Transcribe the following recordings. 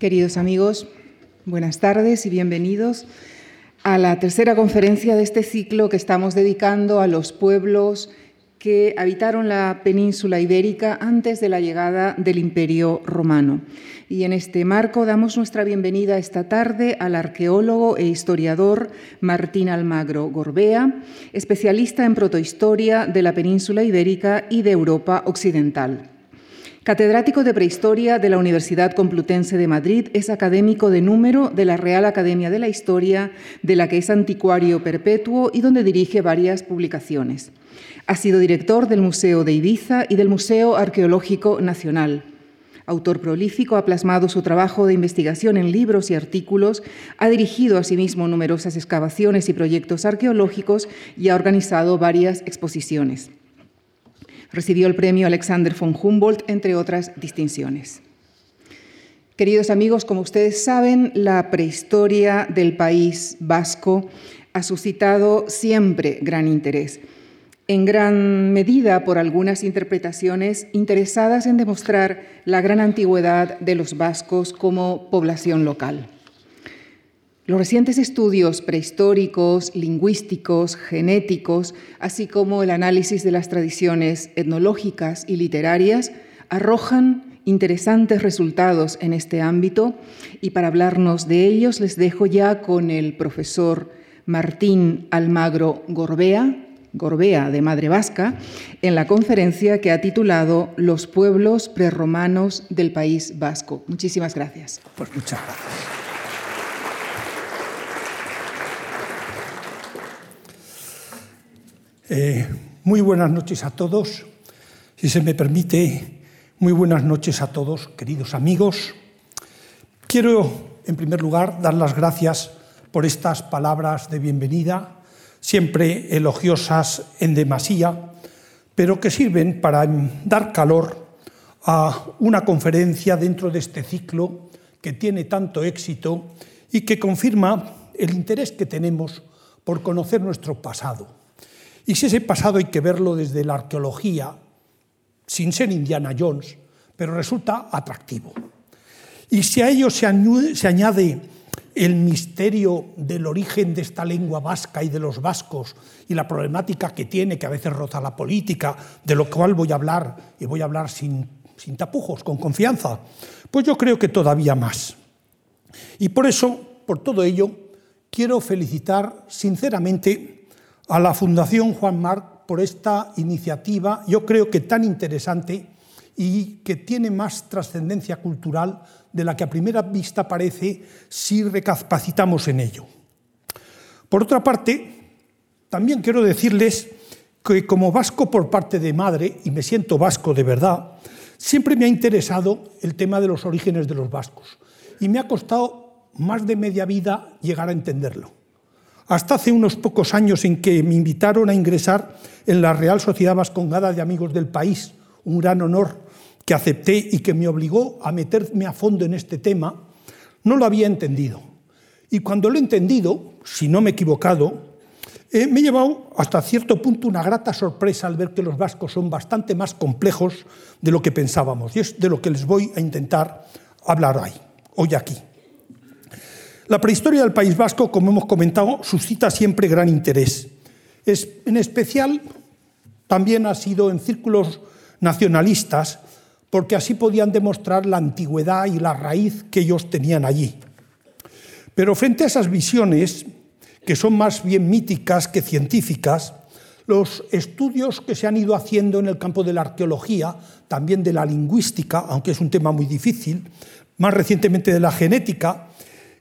Queridos amigos, buenas tardes y bienvenidos a la tercera conferencia de este ciclo que estamos dedicando a los pueblos que habitaron la península ibérica antes de la llegada del Imperio Romano. Y en este marco damos nuestra bienvenida esta tarde al arqueólogo e historiador Martín Almagro Gorbea, especialista en protohistoria de la península ibérica y de Europa Occidental. Catedrático de Prehistoria de la Universidad Complutense de Madrid, es académico de número de la Real Academia de la Historia, de la que es anticuario perpetuo y donde dirige varias publicaciones. Ha sido director del Museo de Ibiza y del Museo Arqueológico Nacional. Autor prolífico, ha plasmado su trabajo de investigación en libros y artículos, ha dirigido asimismo numerosas excavaciones y proyectos arqueológicos y ha organizado varias exposiciones. Recibió el premio Alexander von Humboldt, entre otras distinciones. Queridos amigos, como ustedes saben, la prehistoria del país vasco ha suscitado siempre gran interés, en gran medida por algunas interpretaciones interesadas en demostrar la gran antigüedad de los vascos como población local. Los recientes estudios prehistóricos, lingüísticos, genéticos, así como el análisis de las tradiciones etnológicas y literarias, arrojan interesantes resultados en este ámbito y para hablarnos de ellos les dejo ya con el profesor Martín Almagro Gorbea, Gorbea de Madre Vasca, en la conferencia que ha titulado Los pueblos prerromanos del País Vasco. Muchísimas gracias. Pues muchas gracias. Eh, muy buenas noches a todos. Si se me permite, muy buenas noches a todos, queridos amigos. Quiero, en primer lugar, dar las gracias por estas palabras de bienvenida, siempre elogiosas en demasía, pero que sirven para dar calor a una conferencia dentro de este ciclo que tiene tanto éxito y que confirma el interés que tenemos por conocer nuestro pasado y si ese pasado hay que verlo desde la arqueología, sin ser Indiana Jones, pero resulta atractivo. Y si a ello se añade el misterio del origen de esta lengua vasca y de los vascos y la problemática que tiene, que a veces roza la política, de lo cual voy a hablar, y voy a hablar sin, sin tapujos, con confianza, pues yo creo que todavía más. Y por eso, por todo ello, quiero felicitar sinceramente a la Fundación Juan Marc por esta iniciativa, yo creo que tan interesante y que tiene más trascendencia cultural de la que a primera vista parece si recapacitamos en ello. Por otra parte, también quiero decirles que como vasco por parte de madre, y me siento vasco de verdad, siempre me ha interesado el tema de los orígenes de los vascos y me ha costado más de media vida llegar a entenderlo hasta hace unos pocos años en que me invitaron a ingresar en la Real Sociedad Vascongada de Amigos del País, un gran honor que acepté y que me obligó a meterme a fondo en este tema, no lo había entendido. Y cuando lo he entendido, si no me he equivocado, eh, me he llevado hasta cierto punto una grata sorpresa al ver que los vascos son bastante más complejos de lo que pensábamos. Y es de lo que les voy a intentar hablar hoy, hoy aquí. La prehistoria del País Vasco, como hemos comentado, suscita siempre gran interés. en especial, también ha sido en círculos nacionalistas, porque así podían demostrar la antigüedad y la raíz que ellos tenían allí. Pero frente a esas visiones, que son más bien míticas que científicas, los estudios que se han ido haciendo en el campo de la arqueología, también de la lingüística, aunque es un tema muy difícil, más recientemente de la genética,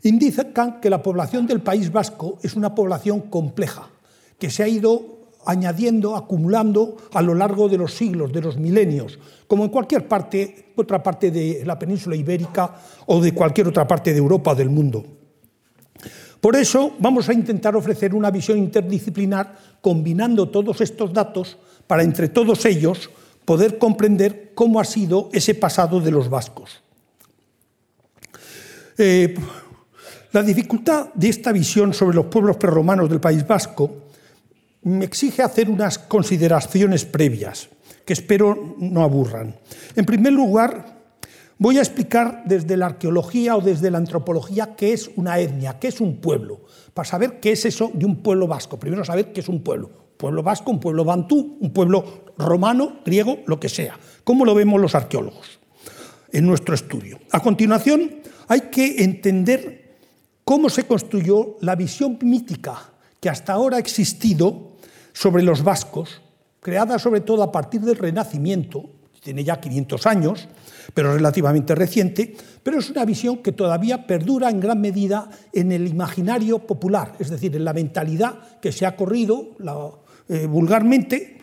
indican que la población del País Vasco es una población compleja, que se ha ido añadiendo, acumulando a lo largo de los siglos, de los milenios, como en cualquier parte, otra parte de la península ibérica o de cualquier otra parte de Europa o del mundo. Por eso vamos a intentar ofrecer una visión interdisciplinar combinando todos estos datos para entre todos ellos poder comprender cómo ha sido ese pasado de los vascos. Eh, la dificultad de esta visión sobre los pueblos prerromanos del País Vasco me exige hacer unas consideraciones previas que espero no aburran. En primer lugar, voy a explicar desde la arqueología o desde la antropología qué es una etnia, qué es un pueblo, para saber qué es eso de un pueblo vasco. Primero saber qué es un pueblo. Pueblo vasco, un pueblo bantú, un pueblo romano, griego, lo que sea. ¿Cómo lo vemos los arqueólogos en nuestro estudio? A continuación, hay que entender cómo se construyó la visión mítica que hasta ahora ha existido sobre los vascos, creada sobre todo a partir del Renacimiento, tiene ya 500 años, pero relativamente reciente, pero es una visión que todavía perdura en gran medida en el imaginario popular, es decir, en la mentalidad que se ha corrido eh, vulgarmente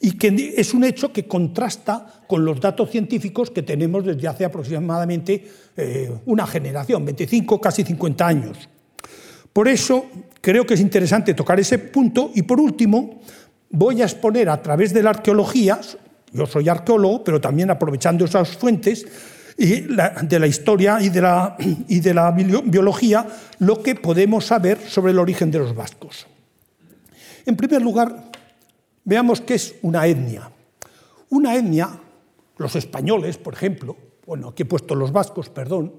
y que es un hecho que contrasta con los datos científicos que tenemos desde hace aproximadamente eh, una generación, 25, casi 50 años. Por eso creo que es interesante tocar ese punto y por último voy a exponer a través de la arqueología yo soy arqueólogo, pero también aprovechando esas fuentes y de la historia y de la, y de la biología, lo que podemos saber sobre el origen de los vascos. En primer lugar, veamos qué es una etnia. Una etnia, los españoles, por ejemplo, bueno, aquí he puesto los vascos, perdón,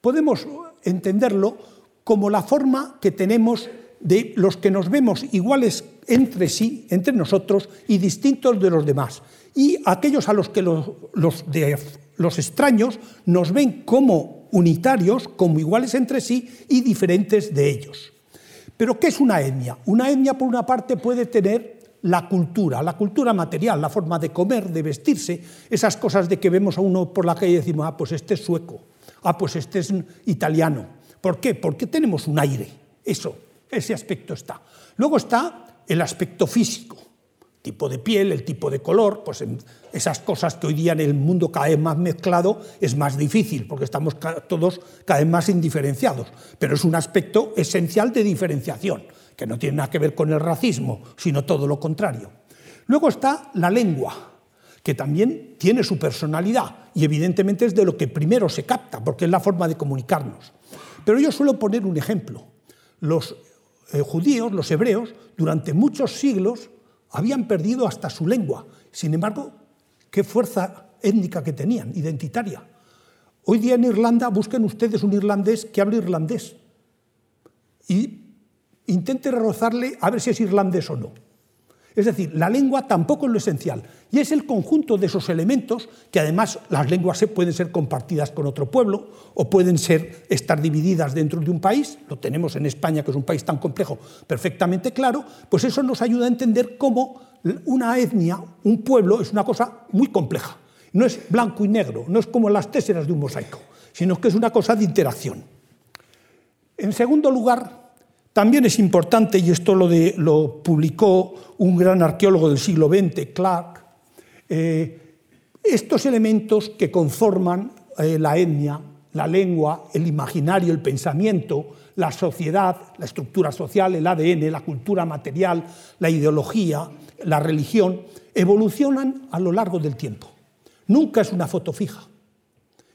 podemos entenderlo como la forma que tenemos de los que nos vemos iguales entre sí, entre nosotros, y distintos de los demás y aquellos a los que los, los, extraños nos ven como unitarios, como iguales entre sí y diferentes de ellos. Pero ¿qué es una etnia? Una etnia, por una parte, puede tener la cultura, la cultura material, la forma de comer, de vestirse, esas cosas de que vemos a uno por la calle y decimos, ah, pues este es sueco, ah, pues este es italiano. ¿Por qué? Porque tenemos un aire, eso, ese aspecto está. Luego está el aspecto físico tipo de piel, el tipo de color, pues esas cosas que hoy día en el mundo cada vez más mezclado es más difícil, porque estamos todos cada vez más indiferenciados. Pero es un aspecto esencial de diferenciación, que no tiene nada que ver con el racismo, sino todo lo contrario. Luego está la lengua, que también tiene su personalidad y evidentemente es de lo que primero se capta, porque es la forma de comunicarnos. Pero yo suelo poner un ejemplo. Los eh, judíos, los hebreos, durante muchos siglos habían perdido hasta su lengua. Sin embargo, qué fuerza étnica que tenían, identitaria. Hoy día en Irlanda busquen ustedes un irlandés que hable irlandés y intente rozarle a ver si es irlandés o no. Es decir, la lengua tampoco es lo esencial. Y es el conjunto de esos elementos que además las lenguas pueden ser compartidas con otro pueblo o pueden ser, estar divididas dentro de un país. Lo tenemos en España, que es un país tan complejo, perfectamente claro. Pues eso nos ayuda a entender cómo una etnia, un pueblo, es una cosa muy compleja. No es blanco y negro, no es como las téseras de un mosaico, sino que es una cosa de interacción. En segundo lugar, también es importante, y esto lo, publicó un gran arqueólogo del siglo XX, Clark, eh, estos elementos que conforman eh, la etnia, la lengua, el imaginario, el pensamiento, la sociedad, la estructura social, el ADN, la cultura material, la ideología, la religión, evolucionan a lo largo del tiempo. Nunca es una foto fija.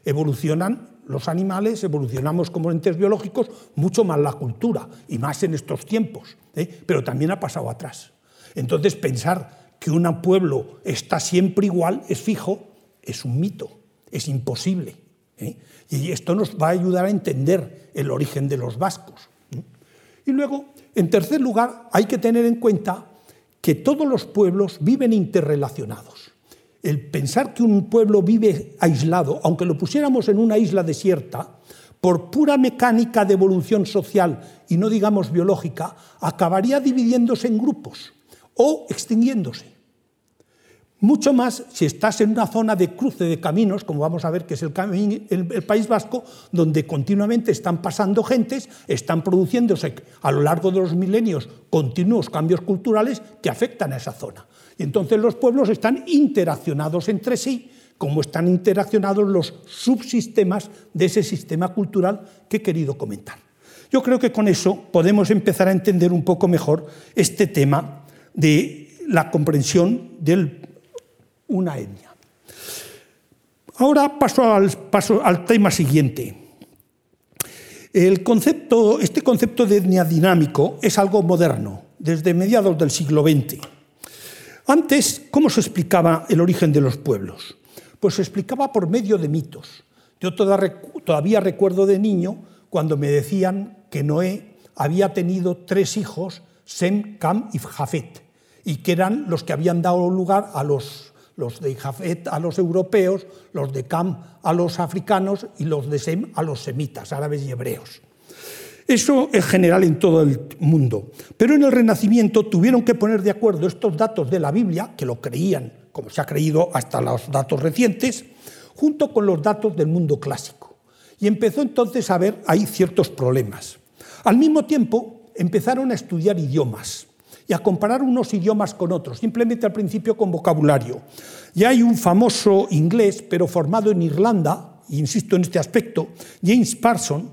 Evolucionan los animales evolucionamos como entes biológicos, mucho más la cultura, y más en estos tiempos, ¿eh? pero también ha pasado atrás. Entonces, pensar que un pueblo está siempre igual, es fijo, es un mito, es imposible. ¿eh? Y esto nos va a ayudar a entender el origen de los vascos. ¿eh? Y luego, en tercer lugar, hay que tener en cuenta que todos los pueblos viven interrelacionados el pensar que un pueblo vive aislado, aunque lo pusiéramos en una isla desierta, por pura mecánica de evolución social y no digamos biológica, acabaría dividiéndose en grupos o extinguiéndose. Mucho más si estás en una zona de cruce de caminos, como vamos a ver que es el, el, País Vasco, donde continuamente están pasando gentes, están produciéndose a lo largo de los milenios continuos cambios culturales que afectan a esa zona. Y entonces los pueblos están interaccionados entre sí, como están interaccionados los subsistemas de ese sistema cultural que he querido comentar. Yo creo que con eso podemos empezar a entender un poco mejor este tema de la comprensión de una etnia. Ahora paso al, paso al tema siguiente. El concepto, este concepto de etnia dinámico es algo moderno, desde mediados del siglo XX. Antes, ¿cómo se explicaba el origen de los pueblos? Pues se explicaba por medio de mitos. Yo todavía recuerdo de niño cuando me decían que Noé había tenido tres hijos, Sem, Cam y Jafet, y que eran los que habían dado lugar a los, los de Jafet a los europeos, los de Cam a los africanos y los de Sem a los semitas, árabes y hebreos. Eso es general en todo el mundo. Pero en el Renacimiento tuvieron que poner de acuerdo estos datos de la Biblia, que lo creían, como se ha creído hasta los datos recientes, junto con los datos del mundo clásico. Y empezó entonces a haber ahí ciertos problemas. Al mismo tiempo, empezaron a estudiar idiomas y a comparar unos idiomas con otros, simplemente al principio con vocabulario. Ya hay un famoso inglés, pero formado en Irlanda, insisto en este aspecto, James Parson,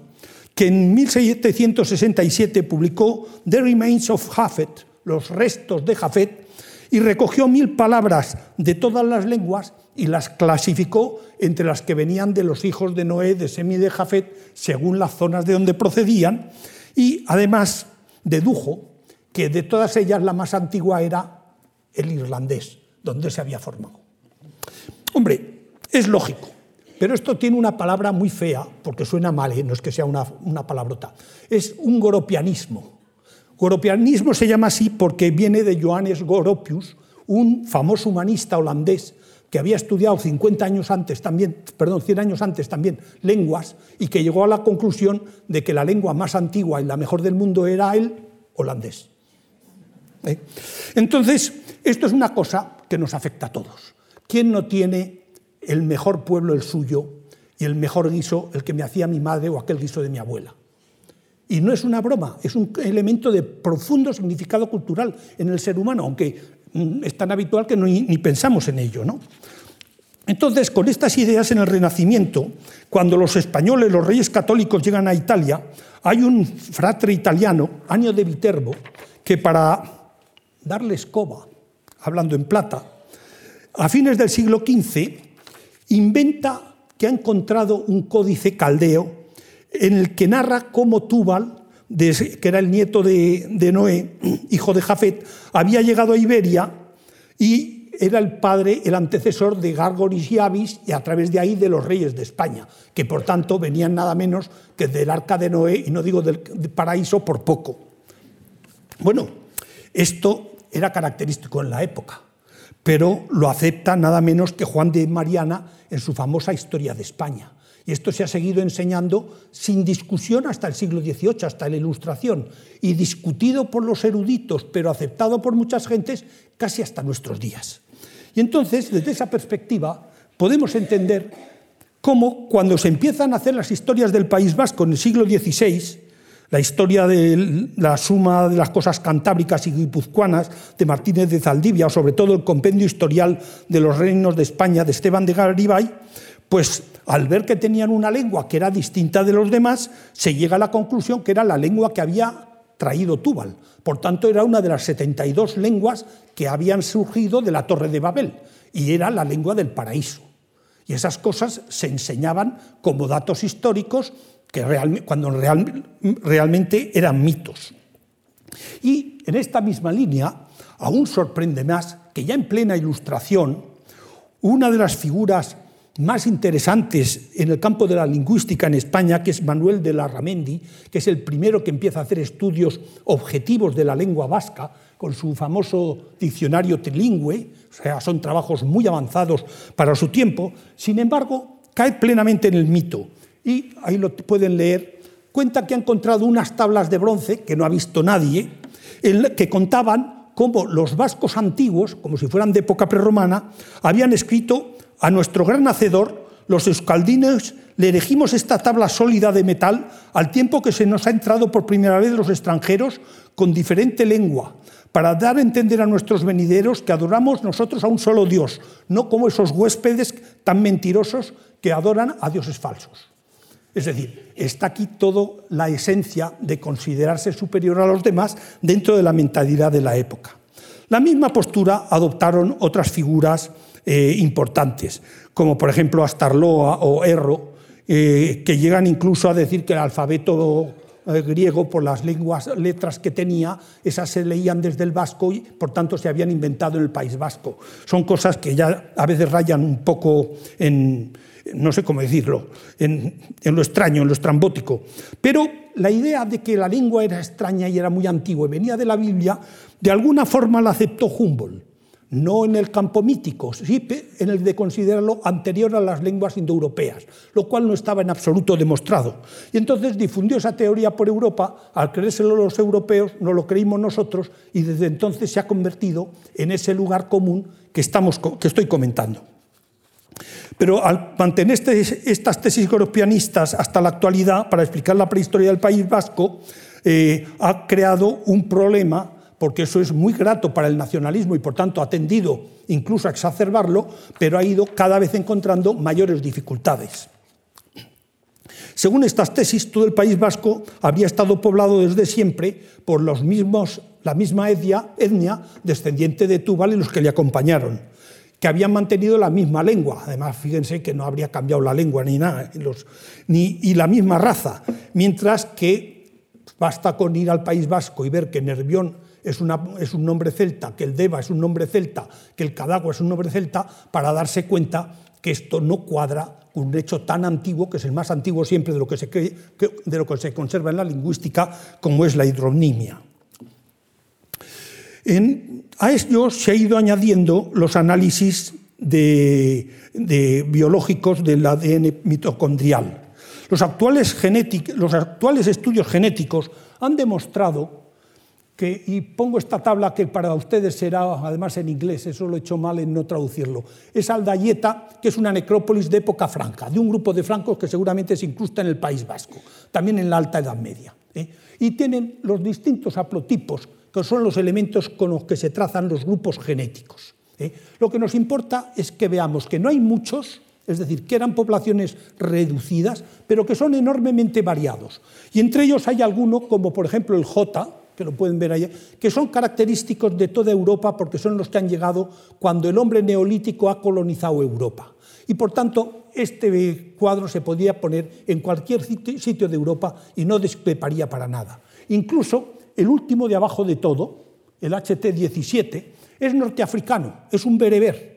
que en 1767 publicó The Remains of Jafet, los restos de Jafet, y recogió mil palabras de todas las lenguas y las clasificó entre las que venían de los hijos de Noé, de Semi y de Jafet, según las zonas de donde procedían, y además dedujo que de todas ellas la más antigua era el irlandés, donde se había formado. Hombre, es lógico. Pero esto tiene una palabra muy fea, porque suena mal, ¿eh? no es que sea una, una palabrota. Es un goropianismo. Goropianismo se llama así porque viene de Johannes Goropius, un famoso humanista holandés que había estudiado 50 años antes también, perdón, 100 años antes también lenguas y que llegó a la conclusión de que la lengua más antigua y la mejor del mundo era el holandés. ¿Eh? Entonces, esto es una cosa que nos afecta a todos. ¿Quién no tiene el mejor pueblo el suyo y el mejor guiso el que me hacía mi madre o aquel guiso de mi abuela. Y no es una broma, es un elemento de profundo significado cultural en el ser humano, aunque mm, es tan habitual que ni, ni pensamos en ello. ¿no? Entonces, con estas ideas en el Renacimiento, cuando los españoles, los reyes católicos llegan a Italia, hay un fratre italiano, Año de Viterbo, que para darle escoba, hablando en plata, a fines del siglo XV inventa que ha encontrado un códice caldeo en el que narra cómo Tubal, que era el nieto de, Noé, hijo de Jafet, había llegado a Iberia y era el padre, el antecesor de Gargoris y Avis y a través de ahí de los reyes de España, que por tanto venían nada menos que del arca de Noé y no digo del paraíso por poco. Bueno, esto era característico en la época pero lo acepta nada menos que Juan de Mariana en su famosa Historia de España. Y esto se ha seguido enseñando sin discusión hasta el siglo XVIII, hasta la Ilustración, y discutido por los eruditos, pero aceptado por muchas gentes casi hasta nuestros días. Y entonces, desde esa perspectiva, podemos entender cómo cuando se empiezan a hacer las historias del País Vasco en el siglo XVI, la historia de la suma de las cosas cantábricas y guipuzcoanas de Martínez de Zaldivia, o sobre todo el compendio historial de los reinos de España de Esteban de Garibay, pues al ver que tenían una lengua que era distinta de los demás, se llega a la conclusión que era la lengua que había traído Túbal. Por tanto, era una de las 72 lenguas que habían surgido de la Torre de Babel, y era la lengua del paraíso. Y esas cosas se enseñaban como datos históricos que cuando realmente eran mitos. Y en esta misma línea, aún sorprende más que ya en plena ilustración, una de las figuras más interesantes en el campo de la lingüística en España, que es Manuel de Larramendi, que es el primero que empieza a hacer estudios objetivos de la lengua vasca, con su famoso diccionario trilingüe, o sea, son trabajos muy avanzados para su tiempo, sin embargo, cae plenamente en el mito y ahí lo pueden leer, cuenta que ha encontrado unas tablas de bronce que no ha visto nadie, que contaban cómo los vascos antiguos, como si fueran de época prerromana, habían escrito a nuestro gran hacedor, los euskaldines, le elegimos esta tabla sólida de metal al tiempo que se nos ha entrado por primera vez los extranjeros con diferente lengua, para dar a entender a nuestros venideros que adoramos nosotros a un solo Dios, no como esos huéspedes tan mentirosos que adoran a dioses falsos. Es decir, está aquí toda la esencia de considerarse superior a los demás dentro de la mentalidad de la época. La misma postura adoptaron otras figuras eh, importantes, como por ejemplo Astarloa o Erro, eh, que llegan incluso a decir que el alfabeto eh, griego por las lenguas, letras que tenía, esas se leían desde el vasco y por tanto se habían inventado en el País Vasco. Son cosas que ya a veces rayan un poco en, no sé cómo decirlo, en, lo extraño, en lo estrambótico. Pero la idea de que la lengua era extraña y era muy antigua y venía de la Biblia, de alguna forma la aceptó Humboldt no en el campo mítico, sí en el de considerarlo anterior a las lenguas indoeuropeas, lo cual no estaba en absoluto demostrado. Y entonces difundió esa teoría por Europa, al creérselo los europeos, no lo creímos nosotros, y desde entonces se ha convertido en ese lugar común que, estamos, que estoy comentando. Pero al mantener este, estas tesis europeanistas hasta la actualidad, para explicar la prehistoria del País Vasco, eh, ha creado un problema porque eso es muy grato para el nacionalismo y por tanto ha tendido incluso a exacerbarlo, pero ha ido cada vez encontrando mayores dificultades. Según estas tesis, todo el País Vasco habría estado poblado desde siempre por los mismos, la misma etnia, etnia descendiente de Túbal y los que le acompañaron, que habían mantenido la misma lengua. Además, fíjense que no habría cambiado la lengua ni nada, ni, y la misma raza, mientras que basta con ir al País Vasco y ver que Nervión es, un nombre celta, que el Deva es un nombre celta, que el Cadagua es un nombre celta, para darse cuenta que esto no cuadra con un hecho tan antiguo, que es el más antiguo siempre de lo que se, de lo que se conserva en la lingüística, como es la hidronimia. A esto se ha ido añadiendo los análisis de, biológicos del ADN mitocondrial. Los actuales, estudios genéticos han demostrado y pongo esta tabla que para ustedes será, además en inglés, eso lo he hecho mal en no traducirlo, es Aldayeta, que es una necrópolis de época franca, de un grupo de francos que seguramente se incrusta en el País Vasco, también en la Alta Edad Media. ¿eh? Y tienen los distintos haplotipos, que son los elementos con los que se trazan los grupos genéticos. ¿eh? Lo que nos importa es que veamos que no hay muchos, es decir, que eran poblaciones reducidas, pero que son enormemente variados. Y entre ellos hay alguno, como por ejemplo el J, que lo pueden ver allá, que son característicos de toda Europa porque son los que han llegado cuando el hombre neolítico ha colonizado Europa. Y por tanto, este cuadro se podía poner en cualquier sitio de Europa y no discreparía para nada. Incluso el último de abajo de todo, el HT-17, es norteafricano, es un bereber.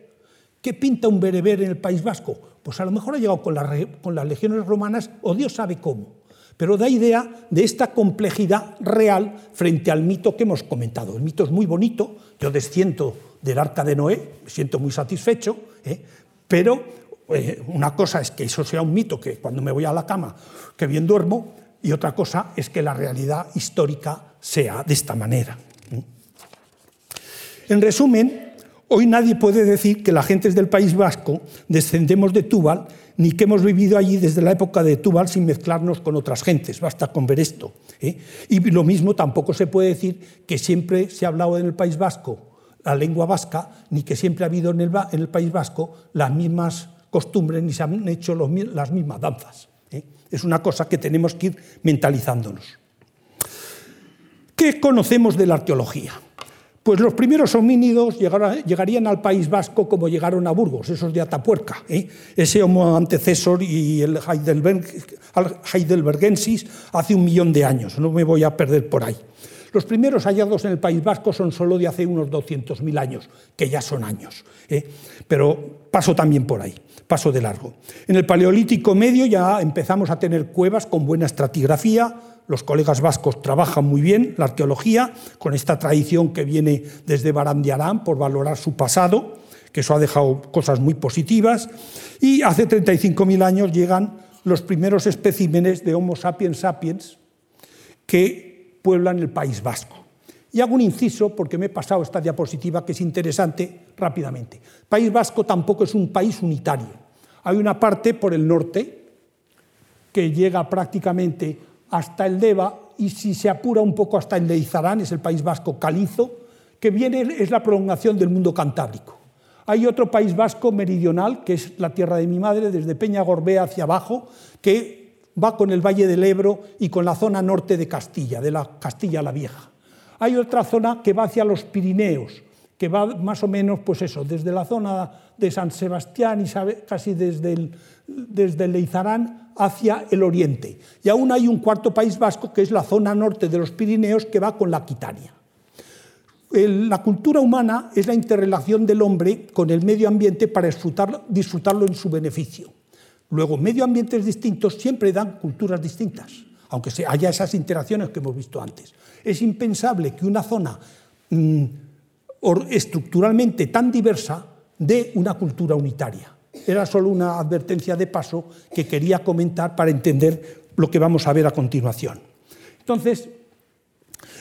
¿Qué pinta un bereber en el País Vasco? Pues a lo mejor ha llegado con, las legiones romanas o Dios sabe cómo pero da idea de esta complejidad real frente al mito que hemos comentado. El mito es muy bonito, yo desciendo del arca de Noé, me siento muy satisfecho, ¿eh? pero eh, una cosa es que eso sea un mito, que cuando me voy a la cama, que bien duermo, y otra cosa es que la realidad histórica sea de esta manera. En resumen, hoy nadie puede decir que la gente del País Vasco descendemos de Túbal ni que hemos vivido allí desde la época de Túbal sin mezclarnos con otras gentes, basta con ver esto. ¿eh? Y lo mismo tampoco se puede decir que siempre se ha hablado en el País Vasco la lengua vasca, ni que siempre ha habido en el, País Vasco las mismas costumbres, ni se han hecho las mismas danzas. Es una cosa que tenemos que ir mentalizándonos. ¿Qué conocemos de la arqueología? Pues los primeros homínidos llegarían al País Vasco como llegaron a Burgos, esos de Atapuerca. ¿eh? Ese homo antecesor y el heidelbergensis hace un millón de años, no me voy a perder por ahí. Los primeros hallados en el País Vasco son solo de hace unos 200.000 años, que ya son años, ¿eh? pero paso también por ahí, paso de largo. En el Paleolítico Medio ya empezamos a tener cuevas con buena estratigrafía, los colegas vascos trabajan muy bien la arqueología, con esta tradición que viene desde Barandiarán por valorar su pasado, que eso ha dejado cosas muy positivas, y hace 35.000 años llegan los primeros especímenes de Homo sapiens sapiens que pueblan el País Vasco. Y hago un inciso porque me he pasado esta diapositiva que es interesante rápidamente. País Vasco tampoco es un país unitario. Hay una parte por el norte que llega prácticamente hasta el Deva y si se apura un poco hasta el de Izarán, es el País Vasco calizo, que viene es la prolongación del mundo cantábrico. Hay otro País Vasco meridional, que es la tierra de mi madre, desde Peña Gorbea hacia abajo, que va con el Valle del Ebro y con la zona norte de Castilla, de la Castilla la Vieja. Hay otra zona que va hacia los Pirineos, que va más o menos, pues eso, desde la zona de San Sebastián y casi desde el, desde Leizarán hacia el oriente. Y aún hay un cuarto país vasco, que es la zona norte de los Pirineos, que va con la Aquitania. La cultura humana es la interrelación del hombre con el medio ambiente para disfrutarlo en su beneficio. Luego, medio ambientes distintos siempre dan culturas distintas, aunque haya esas interacciones que hemos visto antes. Es impensable que una zona mm, estructuralmente tan diversa dé una cultura unitaria. Era solo una advertencia de paso que quería comentar para entender lo que vamos a ver a continuación. Entonces,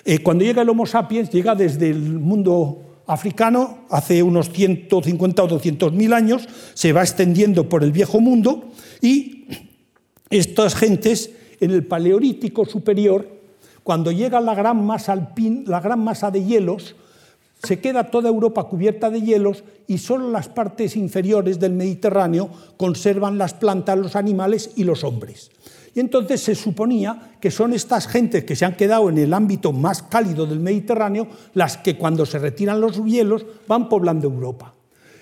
eh, cuando llega el Homo sapiens, llega desde el mundo africano, hace unos 150 o 200 mil años, se va extendiendo por el viejo mundo y estas gentes en el Paleolítico superior, cuando llega la gran masa alpin, la gran masa de hielos, se queda toda Europa cubierta de hielos y solo las partes inferiores del Mediterráneo conservan las plantas, los animales y los hombres. Y entonces se suponía que son estas gentes que se han quedado en el ámbito más cálido del Mediterráneo las que cuando se retiran los hielos van poblando Europa.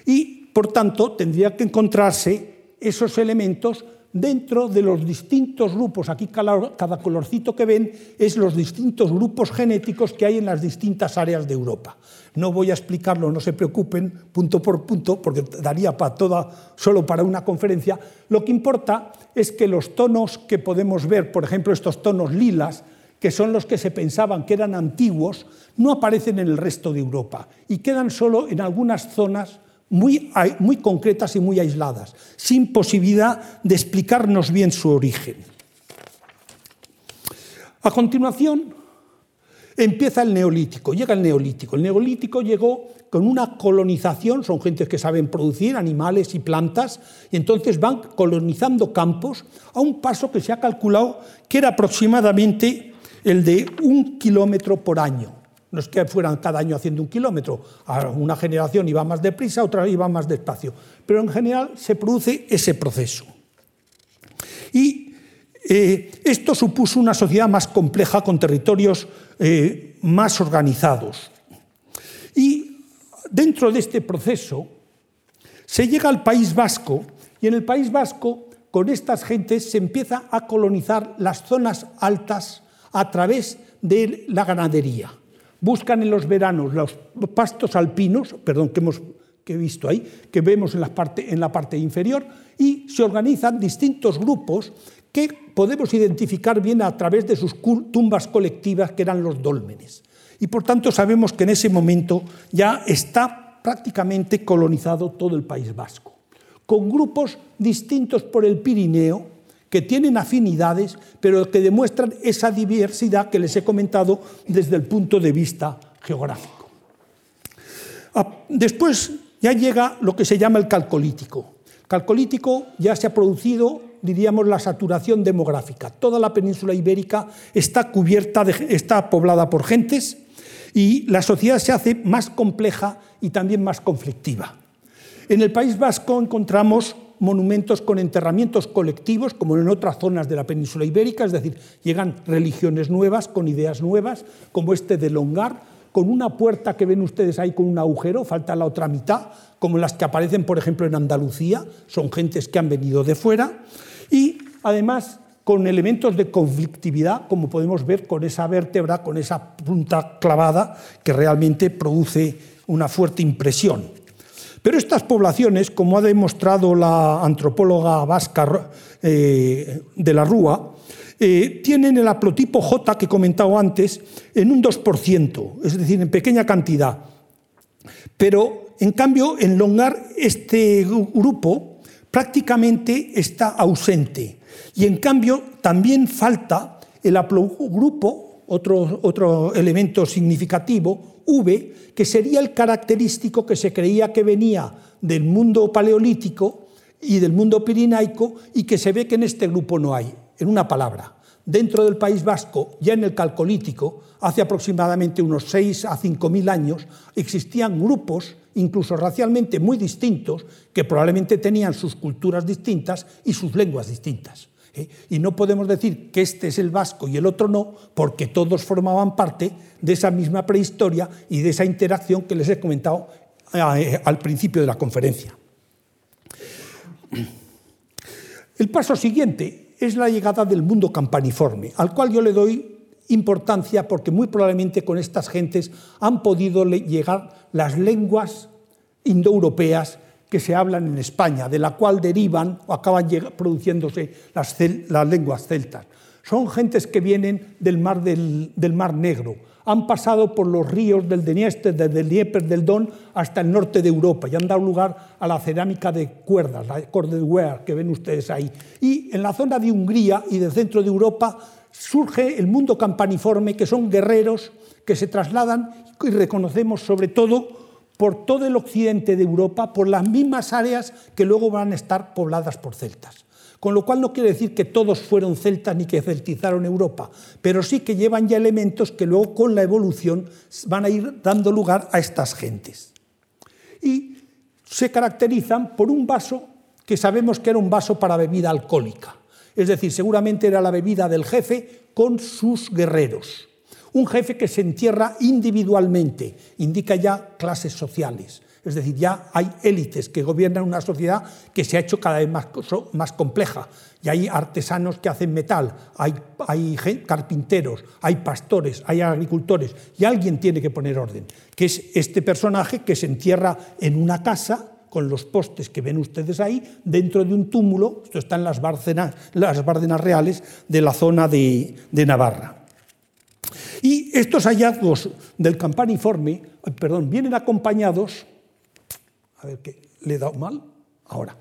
Y, por tanto, tendría que encontrarse esos elementos dentro de los distintos grupos, aquí cada colorcito que ven es los distintos grupos genéticos que hay en las distintas áreas de Europa. No voy a explicarlo, no se preocupen, punto por punto, porque daría para toda, solo para una conferencia. Lo que importa es que los tonos que podemos ver, por ejemplo, estos tonos lilas, que son los que se pensaban que eran antiguos, no aparecen en el resto de Europa y quedan solo en algunas zonas muy, muy concretas y muy aisladas, sin posibilidad de explicarnos bien su origen. A continuación, empieza el neolítico, llega el neolítico. El neolítico llegó con una colonización, son gentes que saben producir animales y plantas, y entonces van colonizando campos a un paso que se ha calculado que era aproximadamente el de un kilómetro por año. No es que fueran cada año haciendo un kilómetro, una generación iba más deprisa, otra iba más despacio, pero en general se produce ese proceso. Y eh, esto supuso una sociedad más compleja con territorios eh, más organizados. Y dentro de este proceso se llega al País Vasco y en el País Vasco con estas gentes se empieza a colonizar las zonas altas a través de la ganadería buscan en los veranos los pastos alpinos, perdón, que hemos que he visto ahí, que vemos en la, parte, en la parte inferior, y se organizan distintos grupos que podemos identificar bien a través de sus tumbas colectivas, que eran los dólmenes. Y por tanto sabemos que en ese momento ya está prácticamente colonizado todo el País Vasco, con grupos distintos por el Pirineo, que tienen afinidades, pero que demuestran esa diversidad que les he comentado desde el punto de vista geográfico. Ah, después ya llega lo que se llama el calcolítico. Calcolítico ya se ha producido, diríamos, la saturación demográfica. Toda la península ibérica está cubierta, está poblada por gentes y la sociedad se hace más compleja y también más conflictiva. En el País Vasco encontramos monumentos con enterramientos colectivos, como en otras zonas de la península ibérica, es decir, llegan religiones nuevas, con ideas nuevas, como este de Longar, con una puerta que ven ustedes ahí con un agujero, falta la otra mitad, como las que aparecen, por ejemplo, en Andalucía, son gentes que han venido de fuera, y además con elementos de conflictividad, como podemos ver con esa vértebra, con esa punta clavada, que realmente produce una fuerte impresión. Pero estas poblaciones, como ha demostrado la antropóloga vasca eh, de la Rúa, eh, tienen el haplotipo J que he comentado antes en un 2%, es decir, en pequeña cantidad. Pero, en cambio, en Longar este grupo prácticamente está ausente. Y, en cambio, también falta el haplogrupo, otro, otro elemento significativo, V, que sería el característico que se creía que venía del mundo paleolítico y del mundo pirinaico y que se ve que en este grupo no hay. En una palabra, dentro del País Vasco, ya en el Calcolítico, hace aproximadamente unos 6 a 5 mil años, existían grupos, incluso racialmente muy distintos, que probablemente tenían sus culturas distintas y sus lenguas distintas. ¿Eh? Y no podemos decir que este es el vasco y el otro no, porque todos formaban parte de esa misma prehistoria y de esa interacción que les he comentado eh, al principio de la conferencia. El paso siguiente es la llegada del mundo campaniforme, al cual yo le doy importancia porque muy probablemente con estas gentes han podido llegar las lenguas indoeuropeas que se hablan en España, de la cual derivan o acaban produciéndose las, lenguas celtas. Son gentes que vienen del mar, del, mar Negro, han pasado por los ríos del Dniester, desde el Dnieper, del Don, hasta el norte de Europa y han dado lugar a la cerámica de cuerdas, la cordeware que ven ustedes ahí. Y en la zona de Hungría y del centro de Europa surge el mundo campaniforme, que son guerreros que se trasladan y reconocemos sobre todo por todo el occidente de Europa, por las mismas áreas que luego van a estar pobladas por celtas. Con lo cual no quiere decir que todos fueron celtas ni que celtizaron Europa, pero sí que llevan ya elementos que luego con la evolución van a ir dando lugar a estas gentes. Y se caracterizan por un vaso que sabemos que era un vaso para bebida alcohólica. Es decir, seguramente era la bebida del jefe con sus guerreros. Un jefe que se entierra individualmente indica ya clases sociales. Es decir, ya hay élites que gobiernan una sociedad que se ha hecho cada vez más, más compleja. Y hay artesanos que hacen metal, hay, carpinteros, hay pastores, hay agricultores. Y alguien tiene que poner orden, que es este personaje que se entierra en una casa con los postes que ven ustedes ahí, dentro de un túmulo, esto está en las Bárdenas, las Bárdenas reales de la zona de Navarra. Y estos hallazgos del campaniforme, perdón, vienen acompañados, a ver que le he dado mal, ahora,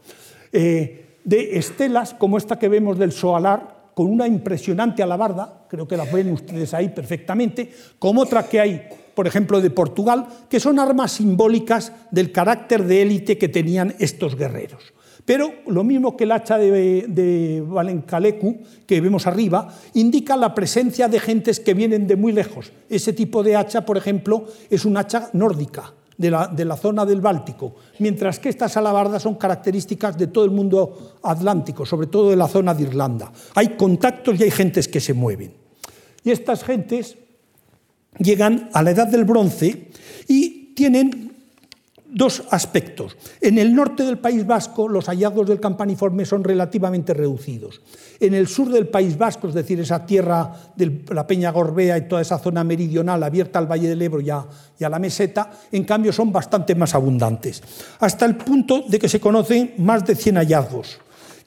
eh, de estelas como esta que vemos del Soalar, con una impresionante alabarda, creo que la ven ustedes ahí perfectamente, como otra que hay, por ejemplo, de Portugal, que son armas simbólicas del carácter de élite que tenían estos guerreros. Pero lo mismo que el hacha de, Valencalecu, que vemos arriba, indica la presencia de gentes que vienen de muy lejos. Ese tipo de hacha, por ejemplo, es un hacha nórdica, de la, de la, zona del Báltico, mientras que estas alabardas son características de todo el mundo atlántico, sobre todo de la zona de Irlanda. Hay contactos y hay gentes que se mueven. Y estas gentes llegan a la edad del bronce y tienen dos aspectos. En el norte del País Vasco los hallazgos del campaniforme son relativamente reducidos. En el sur del País Vasco, es decir, esa tierra de la Peña Gorbea y toda esa zona meridional abierta al Valle del Ebro y a, y a la meseta, en cambio son bastante más abundantes, hasta el punto de que se conocen más de 100 hallazgos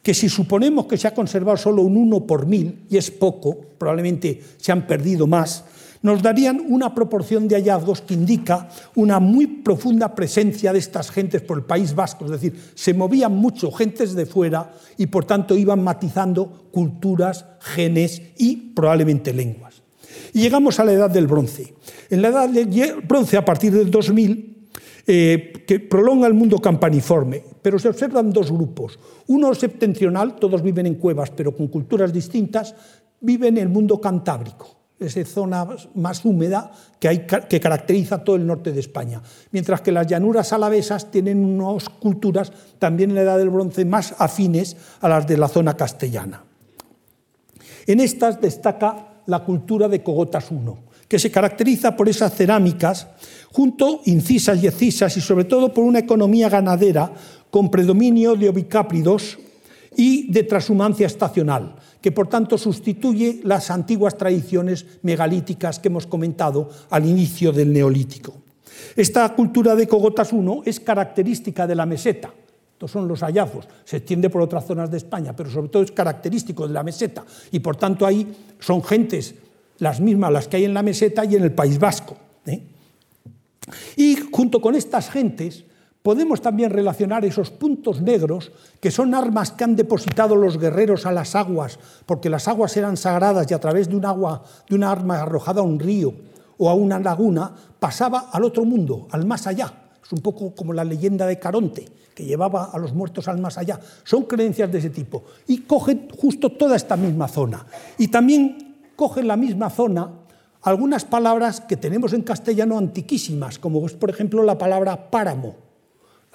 que si suponemos que se ha conservado solo un 1 por mil, y es poco, probablemente se han perdido más, nos darían una proporción de hallazgos que indica una muy profunda presencia de estas gentes por el País Vasco, es decir, se movían mucho gentes de fuera y por tanto iban matizando culturas, genes y probablemente lenguas. Y llegamos a la edad del bronce. En la edad del bronce, a partir del 2000, eh, que prolonga el mundo campaniforme, pero se observan dos grupos. Uno septentrional, todos viven en cuevas, pero con culturas distintas, vive en el mundo cantábrico esa zona más húmeda que, hay, que caracteriza todo el norte de España, mientras que las llanuras alavesas tienen unas culturas también en la Edad del Bronce más afines a las de la zona castellana. En estas destaca la cultura de Cogotas I, que se caracteriza por esas cerámicas, junto incisas y excisas, y sobre todo por una economía ganadera con predominio de ovicápridos y de transhumancia estacional, que por tanto sustituye las antiguas tradiciones megalíticas que hemos comentado al inicio del Neolítico. Esta cultura de Cogotas I es característica de la meseta. Estos son los hallazgos. Se extiende por otras zonas de España, pero sobre todo es característico de la meseta. Y por tanto ahí son gentes las mismas las que hay en la meseta y en el País Vasco. ¿eh? Y junto con estas gentes podemos también relacionar esos puntos negros, que son armas que han depositado los guerreros a las aguas, porque las aguas eran sagradas y a través de un agua, de una arma arrojada a un río o a una laguna, pasaba al otro mundo, al más allá. Es un poco como la leyenda de Caronte, que llevaba a los muertos al más allá. Son creencias de ese tipo. Y cogen justo toda esta misma zona. Y también cogen la misma zona algunas palabras que tenemos en castellano antiquísimas, como es, por ejemplo, la palabra páramo